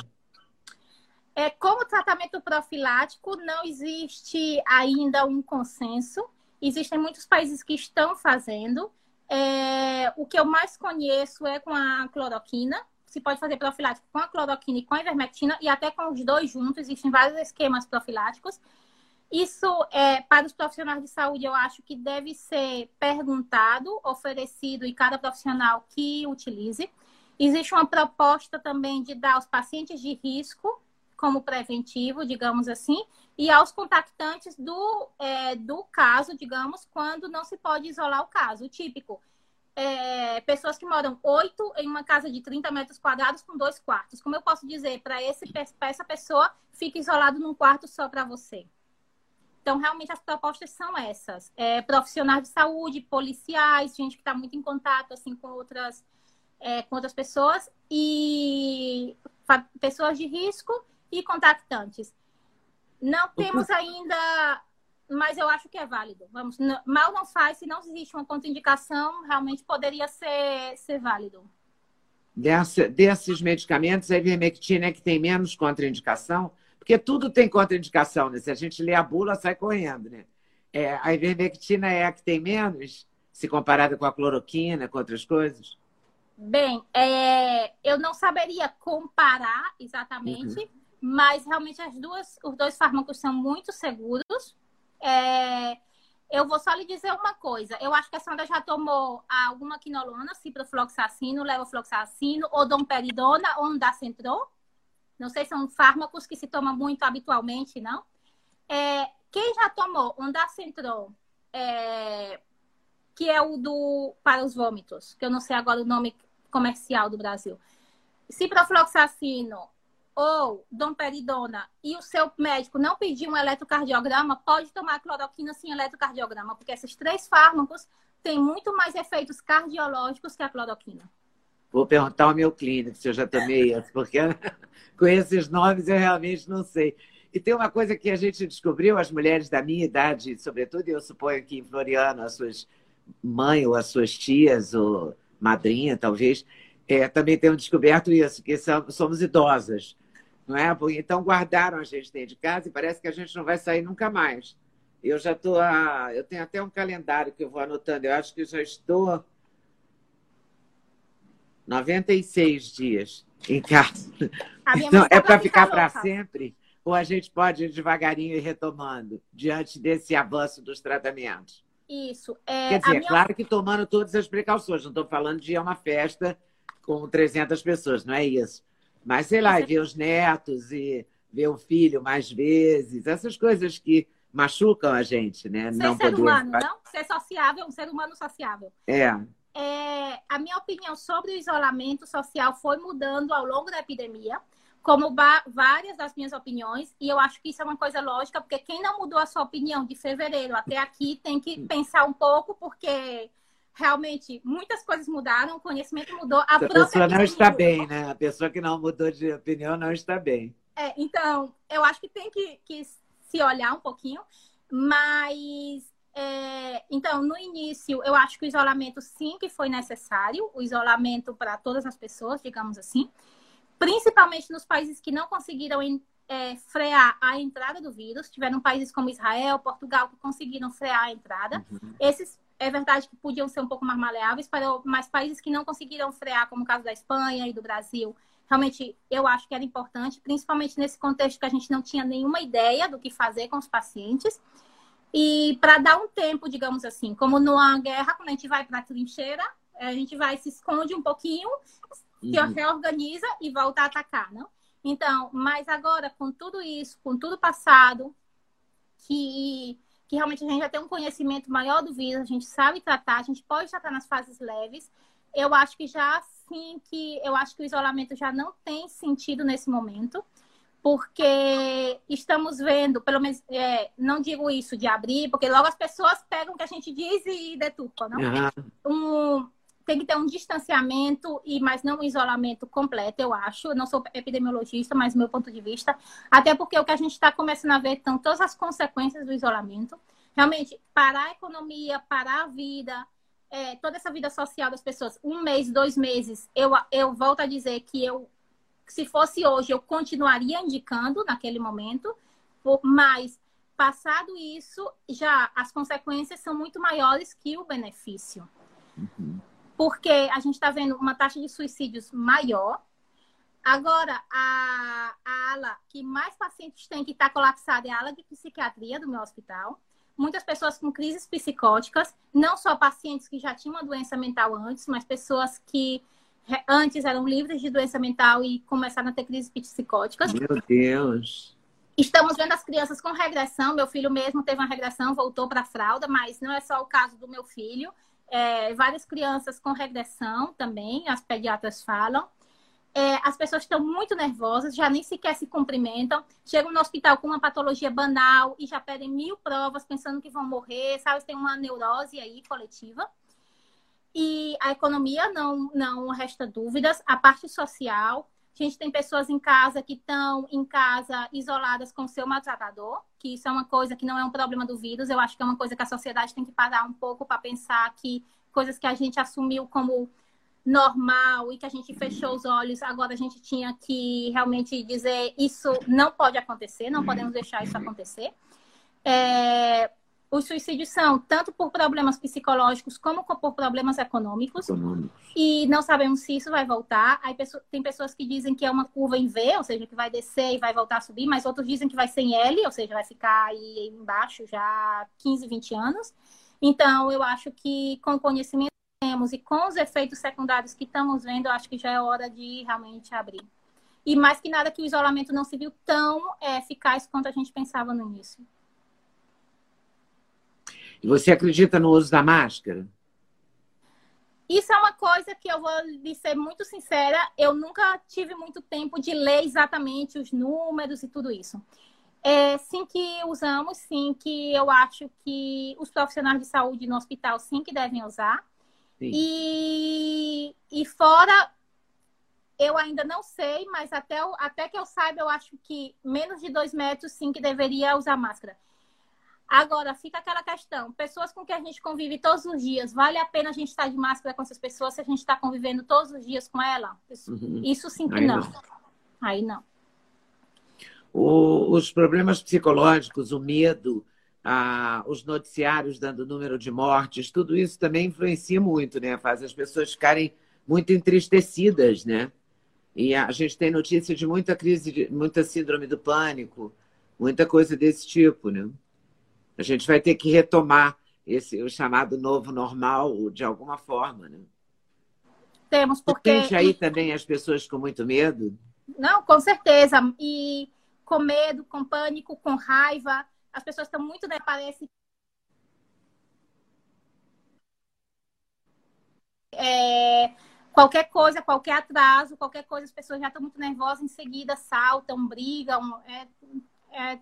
É, como tratamento profilático, não existe ainda um consenso. Existem muitos países que estão fazendo. É, o que eu mais conheço é com a cloroquina. Se pode fazer profilático com a cloroquina e com a ivermectina, e até com os dois juntos. Existem vários esquemas profiláticos. Isso, é, para os profissionais de saúde, eu acho que deve ser perguntado, oferecido e cada profissional que utilize. Existe uma proposta também de dar aos pacientes de risco como preventivo, digamos assim, e aos contactantes do, é, do caso, digamos, quando não se pode isolar o caso. O típico, é, pessoas que moram oito em uma casa de 30 metros quadrados com dois quartos. Como eu posso dizer para essa pessoa, fique isolado num quarto só para você? Então, realmente, as propostas são essas. É, profissionais de saúde, policiais, gente que está muito em contato assim, com, outras, é, com outras pessoas, e pessoas de risco e contactantes. Não temos ainda, mas eu acho que é válido. Vamos, mal não faz, se não existe uma contraindicação, realmente poderia ser, ser válido. Dessa, desses medicamentos, a ivermectina é que tem menos contraindicação, porque tudo tem contraindicação, né? Se a gente lê a bula, sai correndo, né? É, a ivermectina é a que tem menos, se comparada com a cloroquina, com outras coisas? Bem, é, eu não saberia comparar exatamente, uhum mas realmente as duas, os dois fármacos são muito seguros. É, eu vou só lhe dizer uma coisa. Eu acho que a Sandra já tomou alguma quinolona, ciprofloxacino, levofloxacino, ou domperidona, ou ondansetron. Não sei se são fármacos que se tomam muito habitualmente, não? É, quem já tomou ondansetron, é, que é o do para os vômitos, que eu não sei agora o nome comercial do Brasil. Ciprofloxacino ou domperidona e o seu médico não pedir um eletrocardiograma, pode tomar cloroquina sem eletrocardiograma, porque esses três fármacos têm muito mais efeitos cardiológicos que a cloroquina. Vou perguntar ao meu clínico se eu já tomei isso, porque com esses nomes eu realmente não sei. E tem uma coisa que a gente descobriu, as mulheres da minha idade, sobretudo, eu suponho que em Floriano, as suas mães ou as suas tias ou madrinha, talvez, é, também temos descoberto isso, que somos idosas não é? Então guardaram a gente dentro de casa e parece que a gente não vai sair nunca mais. Eu já estou a... eu tenho até um calendário que eu vou anotando. Eu acho que já estou 96 dias em casa. Então, é para ficar para sempre. ou a gente pode ir devagarinho e retomando diante desse avanço dos tratamentos? Isso. É, Quer dizer, minha... claro que tomando todas as precauções, não estou falando de ir a uma festa com 300 pessoas, não é isso. Mas, sei lá, ver os netos e ver o filho mais vezes, essas coisas que machucam a gente, né? Ser não ser poder... humano, não? Ser sociável, um ser humano sociável. É. é. A minha opinião sobre o isolamento social foi mudando ao longo da epidemia, como várias das minhas opiniões, e eu acho que isso é uma coisa lógica, porque quem não mudou a sua opinião de fevereiro até aqui tem que pensar um pouco, porque realmente muitas coisas mudaram, o conhecimento mudou. A, a pessoa não está mudou. bem, né? A pessoa que não mudou de opinião não está bem. É, então, eu acho que tem que, que se olhar um pouquinho, mas é, então, no início, eu acho que o isolamento sim que foi necessário, o isolamento para todas as pessoas, digamos assim, principalmente nos países que não conseguiram é, frear a entrada do vírus. Tiveram países como Israel, Portugal, que conseguiram frear a entrada. Uhum. Esses é verdade que podiam ser um pouco mais maleáveis, para, mas países que não conseguiram frear, como o caso da Espanha e do Brasil, realmente eu acho que era importante, principalmente nesse contexto que a gente não tinha nenhuma ideia do que fazer com os pacientes. E para dar um tempo, digamos assim, como numa guerra, quando a gente vai para a trincheira, a gente vai, se esconde um pouquinho, se uhum. reorganiza e volta a atacar, não? Então, mas agora, com tudo isso, com tudo passado, que que realmente a gente já tem um conhecimento maior do vírus, a gente sabe tratar, a gente pode tratar nas fases leves. Eu acho que já sim que eu acho que o isolamento já não tem sentido nesse momento, porque estamos vendo, pelo menos, é, não digo isso de abrir, porque logo as pessoas pegam o que a gente diz e deturpam, não? Uhum. Um, tem que ter um distanciamento e mas não um isolamento completo, eu acho. Eu não sou epidemiologista, mas meu ponto de vista, até porque o que a gente está começando a ver são todas as consequências do isolamento. Realmente, parar a economia, parar a vida, é, toda essa vida social das pessoas, um mês, dois meses, eu, eu volto a dizer que eu, se fosse hoje, eu continuaria indicando naquele momento, mas passado isso, já as consequências são muito maiores que o benefício. Uhum porque a gente está vendo uma taxa de suicídios maior. Agora, a, a ala que mais pacientes tem que estar tá colapsada é a ala de psiquiatria do meu hospital. Muitas pessoas com crises psicóticas, não só pacientes que já tinham uma doença mental antes, mas pessoas que antes eram livres de doença mental e começaram a ter crises psicóticas. Meu Deus! Estamos vendo as crianças com regressão. Meu filho mesmo teve uma regressão, voltou para a fralda, mas não é só o caso do meu filho é, várias crianças com regressão também, as pediatras falam. É, as pessoas estão muito nervosas, já nem sequer se cumprimentam, chegam no hospital com uma patologia banal e já pedem mil provas pensando que vão morrer, sabe? Tem uma neurose aí coletiva. E a economia não, não resta dúvidas, a parte social, a gente tem pessoas em casa que estão em casa isoladas com seu maltratador, que isso é uma coisa que não é um problema do vírus. Eu acho que é uma coisa que a sociedade tem que parar um pouco para pensar que coisas que a gente assumiu como normal e que a gente fechou os olhos, agora a gente tinha que realmente dizer isso não pode acontecer, não podemos deixar isso acontecer. É, os suicídios são tanto por problemas psicológicos como por problemas econômicos. econômicos. E não sabemos se isso vai voltar. Aí tem pessoas que dizem que é uma curva em V, ou seja, que vai descer e vai voltar a subir, mas outros dizem que vai ser em L, ou seja, vai ficar aí embaixo já 15, 20 anos. Então, eu acho que com o conhecimento que temos e com os efeitos secundários que estamos vendo, eu acho que já é hora de realmente abrir. E mais que nada que o isolamento não se viu tão é, eficaz quanto a gente pensava no início. E você acredita no uso da máscara? Isso é uma coisa que eu vou lhe ser muito sincera, eu nunca tive muito tempo de ler exatamente os números e tudo isso. É, sim que usamos, sim que eu acho que os profissionais de saúde no hospital sim que devem usar. E, e fora, eu ainda não sei, mas até, até que eu saiba, eu acho que menos de dois metros sim que deveria usar máscara. Agora, fica aquela questão: pessoas com que a gente convive todos os dias, vale a pena a gente estar de máscara com essas pessoas se a gente está convivendo todos os dias com ela? Uhum. Isso sim que Aí não. não. Aí não. O, os problemas psicológicos, o medo, a, os noticiários dando número de mortes, tudo isso também influencia muito, né? Faz as pessoas ficarem muito entristecidas, né? E a gente tem notícia de muita crise, de, muita síndrome do pânico, muita coisa desse tipo, né? A gente vai ter que retomar esse o chamado novo normal de alguma forma, né? Temos, porque... Você aí também as pessoas com muito medo? Não, com certeza. E com medo, com pânico, com raiva. As pessoas estão muito, né? Parece É, qualquer coisa, qualquer atraso, qualquer coisa, as pessoas já estão muito nervosas, em seguida saltam, brigam. É, é,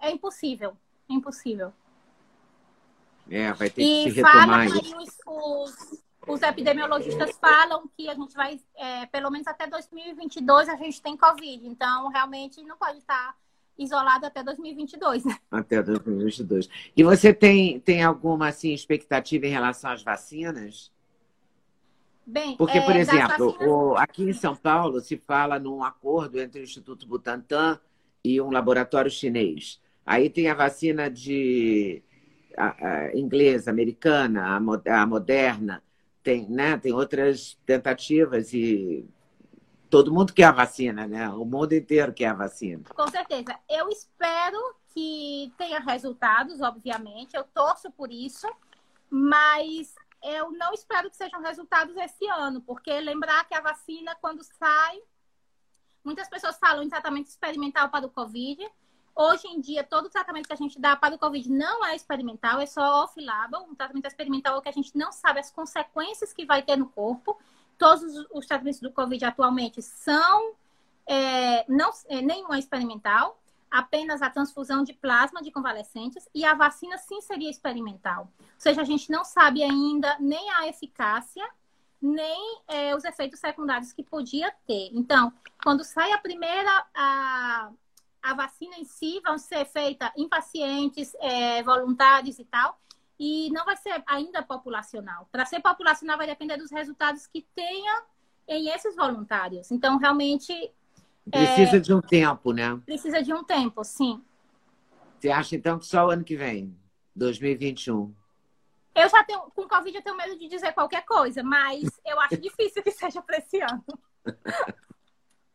é impossível. É impossível. É, vai ter que e se retomar isso. Os, os, os, epidemiologistas falam que a gente vai, é, pelo menos até 2022, a gente tem Covid. Então, realmente, não pode estar isolado até 2022. Né? Até 2022. E você tem, tem alguma assim, expectativa em relação às vacinas? Bem, Porque, é, por exemplo, vacinas... o, aqui em São Paulo se fala num acordo entre o Instituto Butantan e um laboratório chinês. Aí tem a vacina de a, a inglesa, americana, a, a moderna, tem, né, tem outras tentativas e todo mundo quer a vacina, né? O mundo inteiro quer a vacina. Com certeza. Eu espero que tenha resultados, obviamente. Eu torço por isso, mas eu não espero que sejam resultados esse ano, porque lembrar que a vacina, quando sai, muitas pessoas falam em tratamento experimental para o Covid. Hoje em dia, todo o tratamento que a gente dá para o Covid não é experimental, é só off-label. Um tratamento experimental é que a gente não sabe as consequências que vai ter no corpo. Todos os tratamentos do Covid atualmente são é, não, é, nenhum é experimental apenas a transfusão de plasma de convalescentes e a vacina sim seria experimental. Ou seja, a gente não sabe ainda nem a eficácia, nem é, os efeitos secundários que podia ter. Então, quando sai a primeira, a, a vacina em si vão ser feita em pacientes é, voluntários e tal, e não vai ser ainda populacional. Para ser populacional vai depender dos resultados que tenha em esses voluntários. Então, realmente, Precisa é, de um tempo, né? Precisa de um tempo, sim. Você acha então que só o ano que vem, 2021? Eu já tenho, com Covid eu tenho medo de dizer qualquer coisa, mas eu acho difícil que seja para esse ano.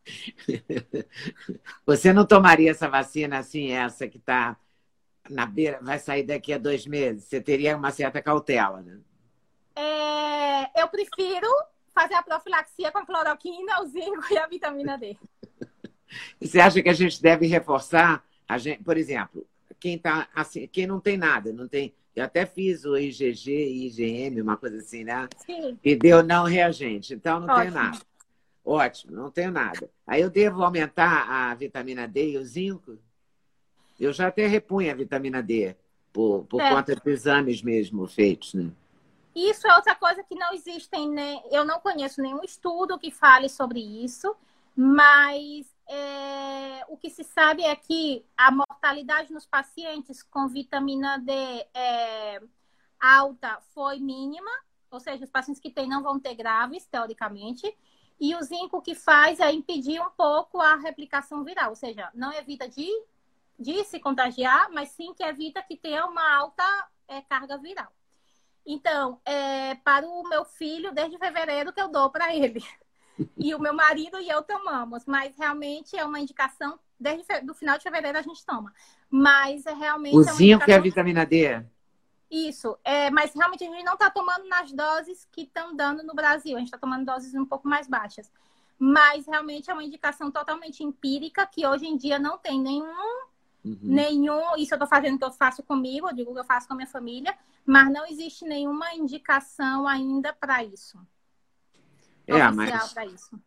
Você não tomaria essa vacina assim, essa que está na beira, vai sair daqui a dois meses? Você teria uma certa cautela, né? É, eu prefiro fazer a profilaxia com a cloroquina, o zinco e a vitamina D. Você acha que a gente deve reforçar, a gente, por exemplo, quem tá assim, quem não tem nada, não tem. Eu até fiz o IgG e IgM, uma coisa assim, né? Sim. E deu não reagente, então não Ótimo. tenho nada. Ótimo, não tenho nada. Aí eu devo aumentar a vitamina D e o zinco? Eu já até repunho a vitamina D por, por é. conta dos exames mesmo feitos, né? Isso é outra coisa que não existem, né? Eu não conheço nenhum estudo que fale sobre isso, mas é, o que se sabe é que a mortalidade nos pacientes com vitamina D é, alta foi mínima, ou seja, os pacientes que têm não vão ter graves, teoricamente. E o zinco que faz é impedir um pouco a replicação viral, ou seja, não evita de, de se contagiar, mas sim que evita que tenha uma alta é, carga viral. Então, é, para o meu filho, desde fevereiro que eu dou para ele. E o meu marido e eu tomamos, mas realmente é uma indicação, desde o final de fevereiro a gente toma. Mas é realmente. O é zinco é a vitamina D? Isso, é, mas realmente a gente não está tomando nas doses que estão dando no Brasil, a gente está tomando doses um pouco mais baixas. Mas realmente é uma indicação totalmente empírica que hoje em dia não tem nenhum Uhum. Nenhum, isso eu estou fazendo que eu faço comigo, eu digo que eu faço com a minha família, mas não existe nenhuma indicação ainda para isso. É, mas. Isso.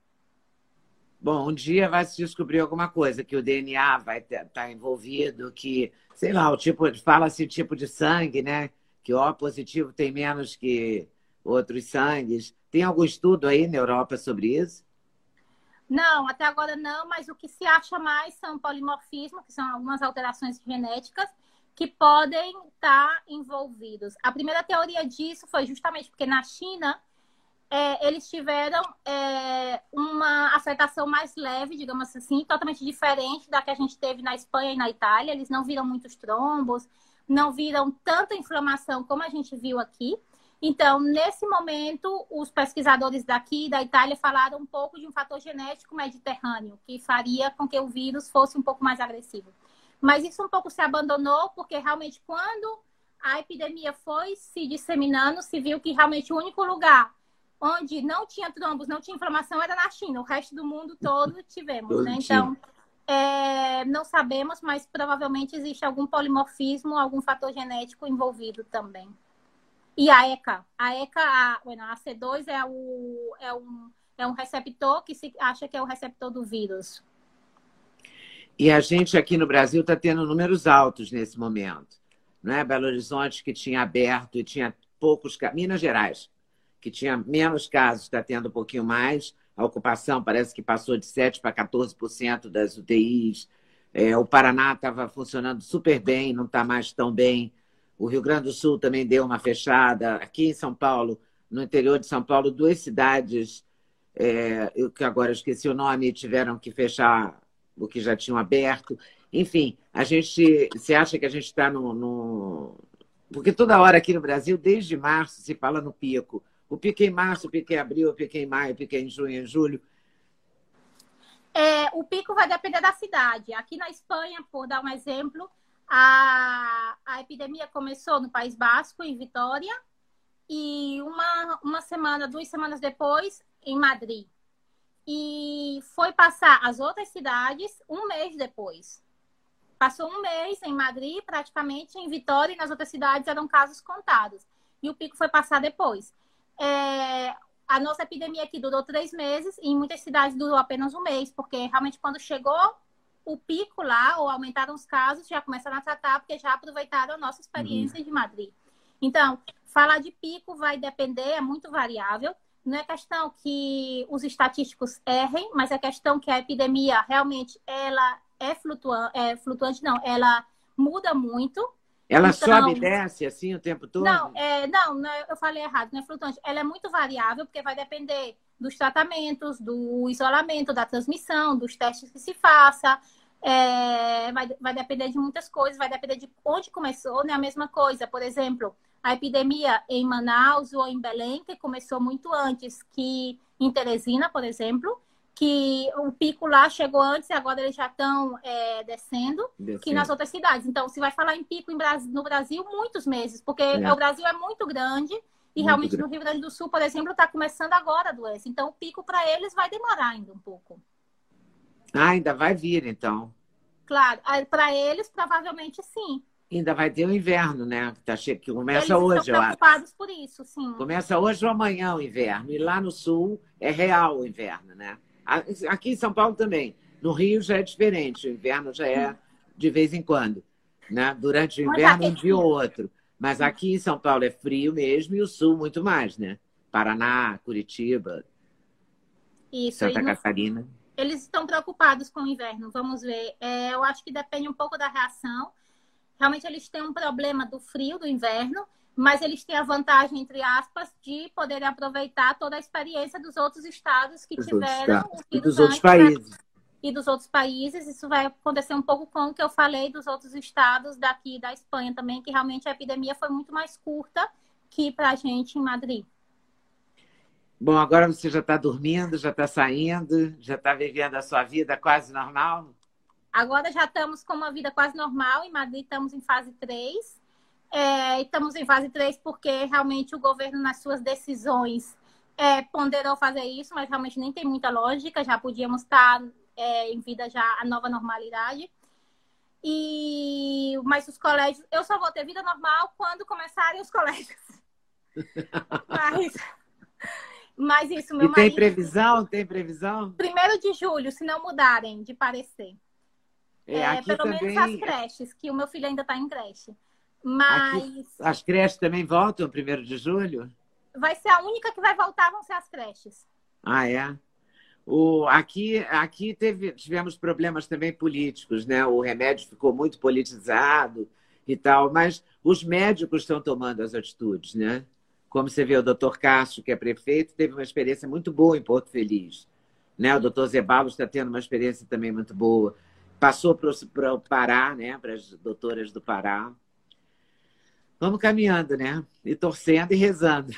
Bom, um dia vai se descobrir alguma coisa, que o DNA vai estar tá envolvido, que, sei lá, o tipo, fala-se tipo de sangue, né? Que o positivo tem menos que outros sangues. Tem algum estudo aí na Europa sobre isso? Não, até agora não, mas o que se acha mais são polimorfismo, que são algumas alterações genéticas que podem estar envolvidos. A primeira teoria disso foi justamente porque na China é, eles tiveram é, uma afetação mais leve, digamos assim, totalmente diferente da que a gente teve na Espanha e na Itália. Eles não viram muitos trombos, não viram tanta inflamação como a gente viu aqui. Então, nesse momento, os pesquisadores daqui da Itália falaram um pouco de um fator genético mediterrâneo, que faria com que o vírus fosse um pouco mais agressivo. Mas isso um pouco se abandonou, porque realmente, quando a epidemia foi se disseminando, se viu que realmente o único lugar onde não tinha trombos, não tinha inflamação era na China. O resto do mundo todo tivemos, né? Então, é, não sabemos, mas provavelmente existe algum polimorfismo, algum fator genético envolvido também. E a ECA. A ECA, a, bueno, a C2 é, o, é, um, é um receptor que se acha que é o receptor do vírus. E a gente aqui no Brasil está tendo números altos nesse momento. Não é? Belo Horizonte, que tinha aberto e tinha poucos. Minas Gerais, que tinha menos casos, está tendo um pouquinho mais. A ocupação parece que passou de 7% para 14% das UTIs. É, o Paraná estava funcionando super bem, não está mais tão bem. O Rio Grande do Sul também deu uma fechada. Aqui em São Paulo, no interior de São Paulo, duas cidades, é, eu, que agora esqueci o nome, tiveram que fechar o que já tinham aberto. Enfim, a gente. Você acha que a gente está no, no. Porque toda hora aqui no Brasil, desde março, se fala no pico. O é em março, o é em abril, o é em maio, o é em junho, em julho. É, o pico vai depender da cidade. Aqui na Espanha, por dar um exemplo, a, a epidemia começou no País Basco, em Vitória, e uma, uma semana, duas semanas depois, em Madrid. E foi passar as outras cidades um mês depois. Passou um mês em Madrid, praticamente, em Vitória, e nas outras cidades eram casos contados. E o pico foi passar depois. É, a nossa epidemia aqui durou três meses, e em muitas cidades durou apenas um mês, porque realmente quando chegou o pico lá, ou aumentaram os casos, já começaram a tratar, porque já aproveitaram a nossa experiência uhum. de Madrid. Então, falar de pico vai depender, é muito variável. Não é questão que os estatísticos errem, mas é questão que a epidemia realmente ela é flutuante, é flutuante não, ela muda muito. Ela então, sobe e desce assim o tempo todo? Não, é, não, não, eu falei errado, não é flutuante. Ela é muito variável, porque vai depender dos tratamentos, do isolamento, da transmissão, dos testes que se faça. É, vai, vai depender de muitas coisas, vai depender de onde começou, né? A mesma coisa, por exemplo, a epidemia em Manaus ou em Belém, que começou muito antes que em Teresina, por exemplo, que o pico lá chegou antes e agora eles já estão é, descendo, descendo, que nas outras cidades. Então, se vai falar em pico em Brasil, no Brasil, muitos meses, porque é. o Brasil é muito grande e muito realmente grande. no Rio Grande do Sul, por exemplo, está começando agora a doença. Então, o pico para eles vai demorar ainda um pouco. Ah, ainda vai vir, então. Claro, para eles, provavelmente sim. Ainda vai ter o inverno, né? Que, tá che... que começa Eles hoje, estão preocupados por isso, sim. Começa hoje ou amanhã o inverno. E lá no sul é real o inverno, né? Aqui em São Paulo também. No Rio já é diferente. O inverno já é de vez em quando. Né? Durante o inverno, um dia ou outro. Mas aqui em São Paulo é frio mesmo e o sul muito mais, né? Paraná, Curitiba, isso, Santa Catarina. Eles estão preocupados com o inverno, vamos ver. É, eu acho que depende um pouco da reação realmente eles têm um problema do frio, do inverno, mas eles têm a vantagem, entre aspas, de poderem aproveitar toda a experiência dos outros estados que tiveram outros e dos outros países. E dos outros países. Isso vai acontecer um pouco com o que eu falei dos outros estados daqui da Espanha também, que realmente a epidemia foi muito mais curta que para a gente em Madrid. Bom, agora você já está dormindo, já está saindo, já está vivendo a sua vida quase normal? Agora já estamos com uma vida quase normal. Em Madrid estamos em fase 3. É, estamos em fase 3 porque realmente o governo, nas suas decisões, é, ponderou fazer isso, mas realmente nem tem muita lógica. Já podíamos estar é, em vida já a nova normalidade. E mas os colégios, eu só vou ter vida normal quando começarem os colégios. mas, mas isso, meu e tem previsão? Tem previsão? Primeiro de julho, se não mudarem de parecer. É, é pelo também... menos as creches, que o meu filho ainda está em creche. Mas. Aqui, as creches também voltam primeiro de julho? Vai ser a única que vai voltar, vão ser as creches. Ah, é? O, aqui aqui teve, tivemos problemas também políticos, né? O remédio ficou muito politizado e tal, mas os médicos estão tomando as atitudes, né? Como você vê, o doutor Cássio, que é prefeito, teve uma experiência muito boa em Porto Feliz. Né? O doutor Zebalo está tendo uma experiência também muito boa passou para o Pará, né, para as doutoras do Pará. Vamos caminhando, né? E torcendo e rezando.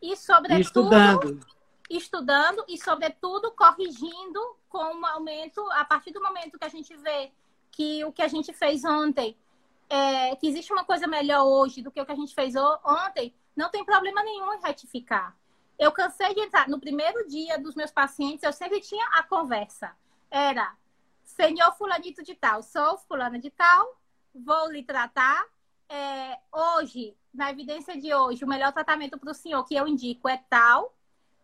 E sobretudo. E estudando. Estudando e, sobretudo, corrigindo com o aumento, a partir do momento que a gente vê que o que a gente fez ontem, é, que existe uma coisa melhor hoje do que o que a gente fez ontem, não tem problema nenhum em retificar. Eu cansei de entrar. No primeiro dia dos meus pacientes, eu sempre tinha a conversa. Era, senhor fulanito de tal, sou fulana de tal, vou lhe tratar. É, hoje, na evidência de hoje, o melhor tratamento para o senhor que eu indico é tal.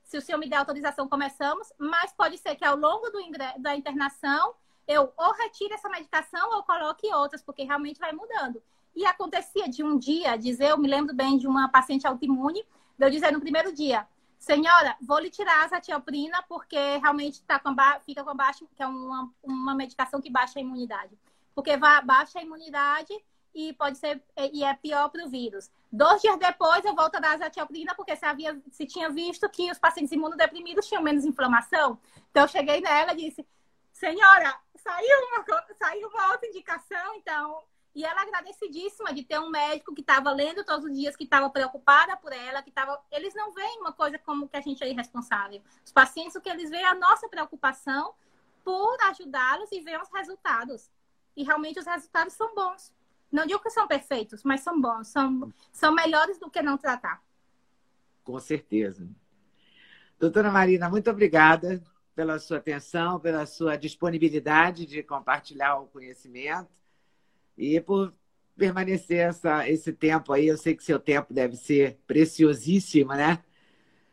Se o senhor me der autorização, começamos. Mas pode ser que ao longo do, da internação eu ou retire essa medicação ou coloque outras, porque realmente vai mudando. E acontecia de um dia dizer, eu me lembro bem de uma paciente autoimune, eu dizer no primeiro dia, senhora, vou lhe tirar a azatioprina porque realmente tá com fica com baixo, que é uma, uma medicação que baixa a imunidade. Porque vai, baixa a imunidade e pode ser e é pior para o vírus. Dois dias depois eu volto a dar azatioprina porque se havia se tinha visto que os pacientes imunodeprimidos tinham menos inflamação. Então eu cheguei nela e disse: "Senhora, saiu uma saiu uma outra indicação, então e ela agradecidíssima de ter um médico que estava lendo todos os dias, que estava preocupada por ela, que estava. Eles não veem uma coisa como que a gente é irresponsável. Os pacientes, o que eles veem é a nossa preocupação por ajudá-los e ver os resultados. E realmente os resultados são bons. Não digo que são perfeitos, mas são bons. São, são melhores do que não tratar. Com certeza. Doutora Marina, muito obrigada pela sua atenção, pela sua disponibilidade de compartilhar o conhecimento e por permanecer essa, esse tempo aí. Eu sei que seu tempo deve ser preciosíssimo, né?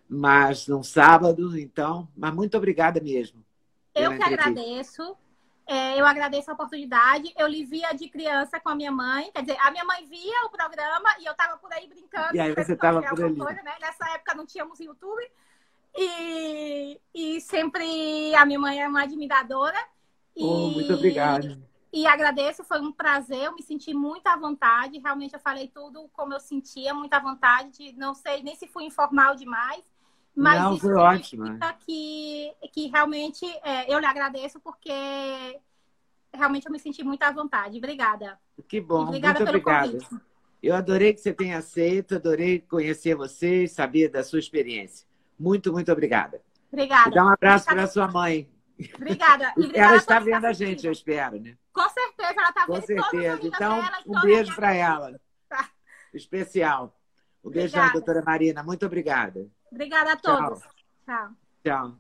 Mas num sábado, então. Mas muito obrigada mesmo. Eu que entrevista. agradeço. É, eu agradeço a oportunidade. Eu lhe via de criança com a minha mãe. Quer dizer, a minha mãe via o programa e eu estava por aí brincando. E aí você estava por ali. Coisa, né? Nessa época não tínhamos YouTube. E, e sempre a minha mãe é uma admiradora. Oh, muito obrigada. E agradeço, foi um prazer, eu me senti muito à vontade. Realmente eu falei tudo como eu sentia, muita vontade. Não sei nem se fui informal demais. Mas não, foi ótimo. Que, que realmente é, eu lhe agradeço porque realmente eu me senti muito à vontade. Obrigada. Que bom, obrigada muito obrigada. Eu adorei que você tenha aceito, adorei conhecer você e saber da sua experiência. Muito, muito obrigada. Obrigada. E dá um abraço para sua mãe. Obrigada. obrigada ela está vendo a gente, eu espero, né? Com certeza, ela está vendo. Com certeza. Então, dela, um beijo para ela. Tá. Especial. Um beijão, doutora Marina. Muito obrigada. Obrigada a todos. Tchau. Tchau.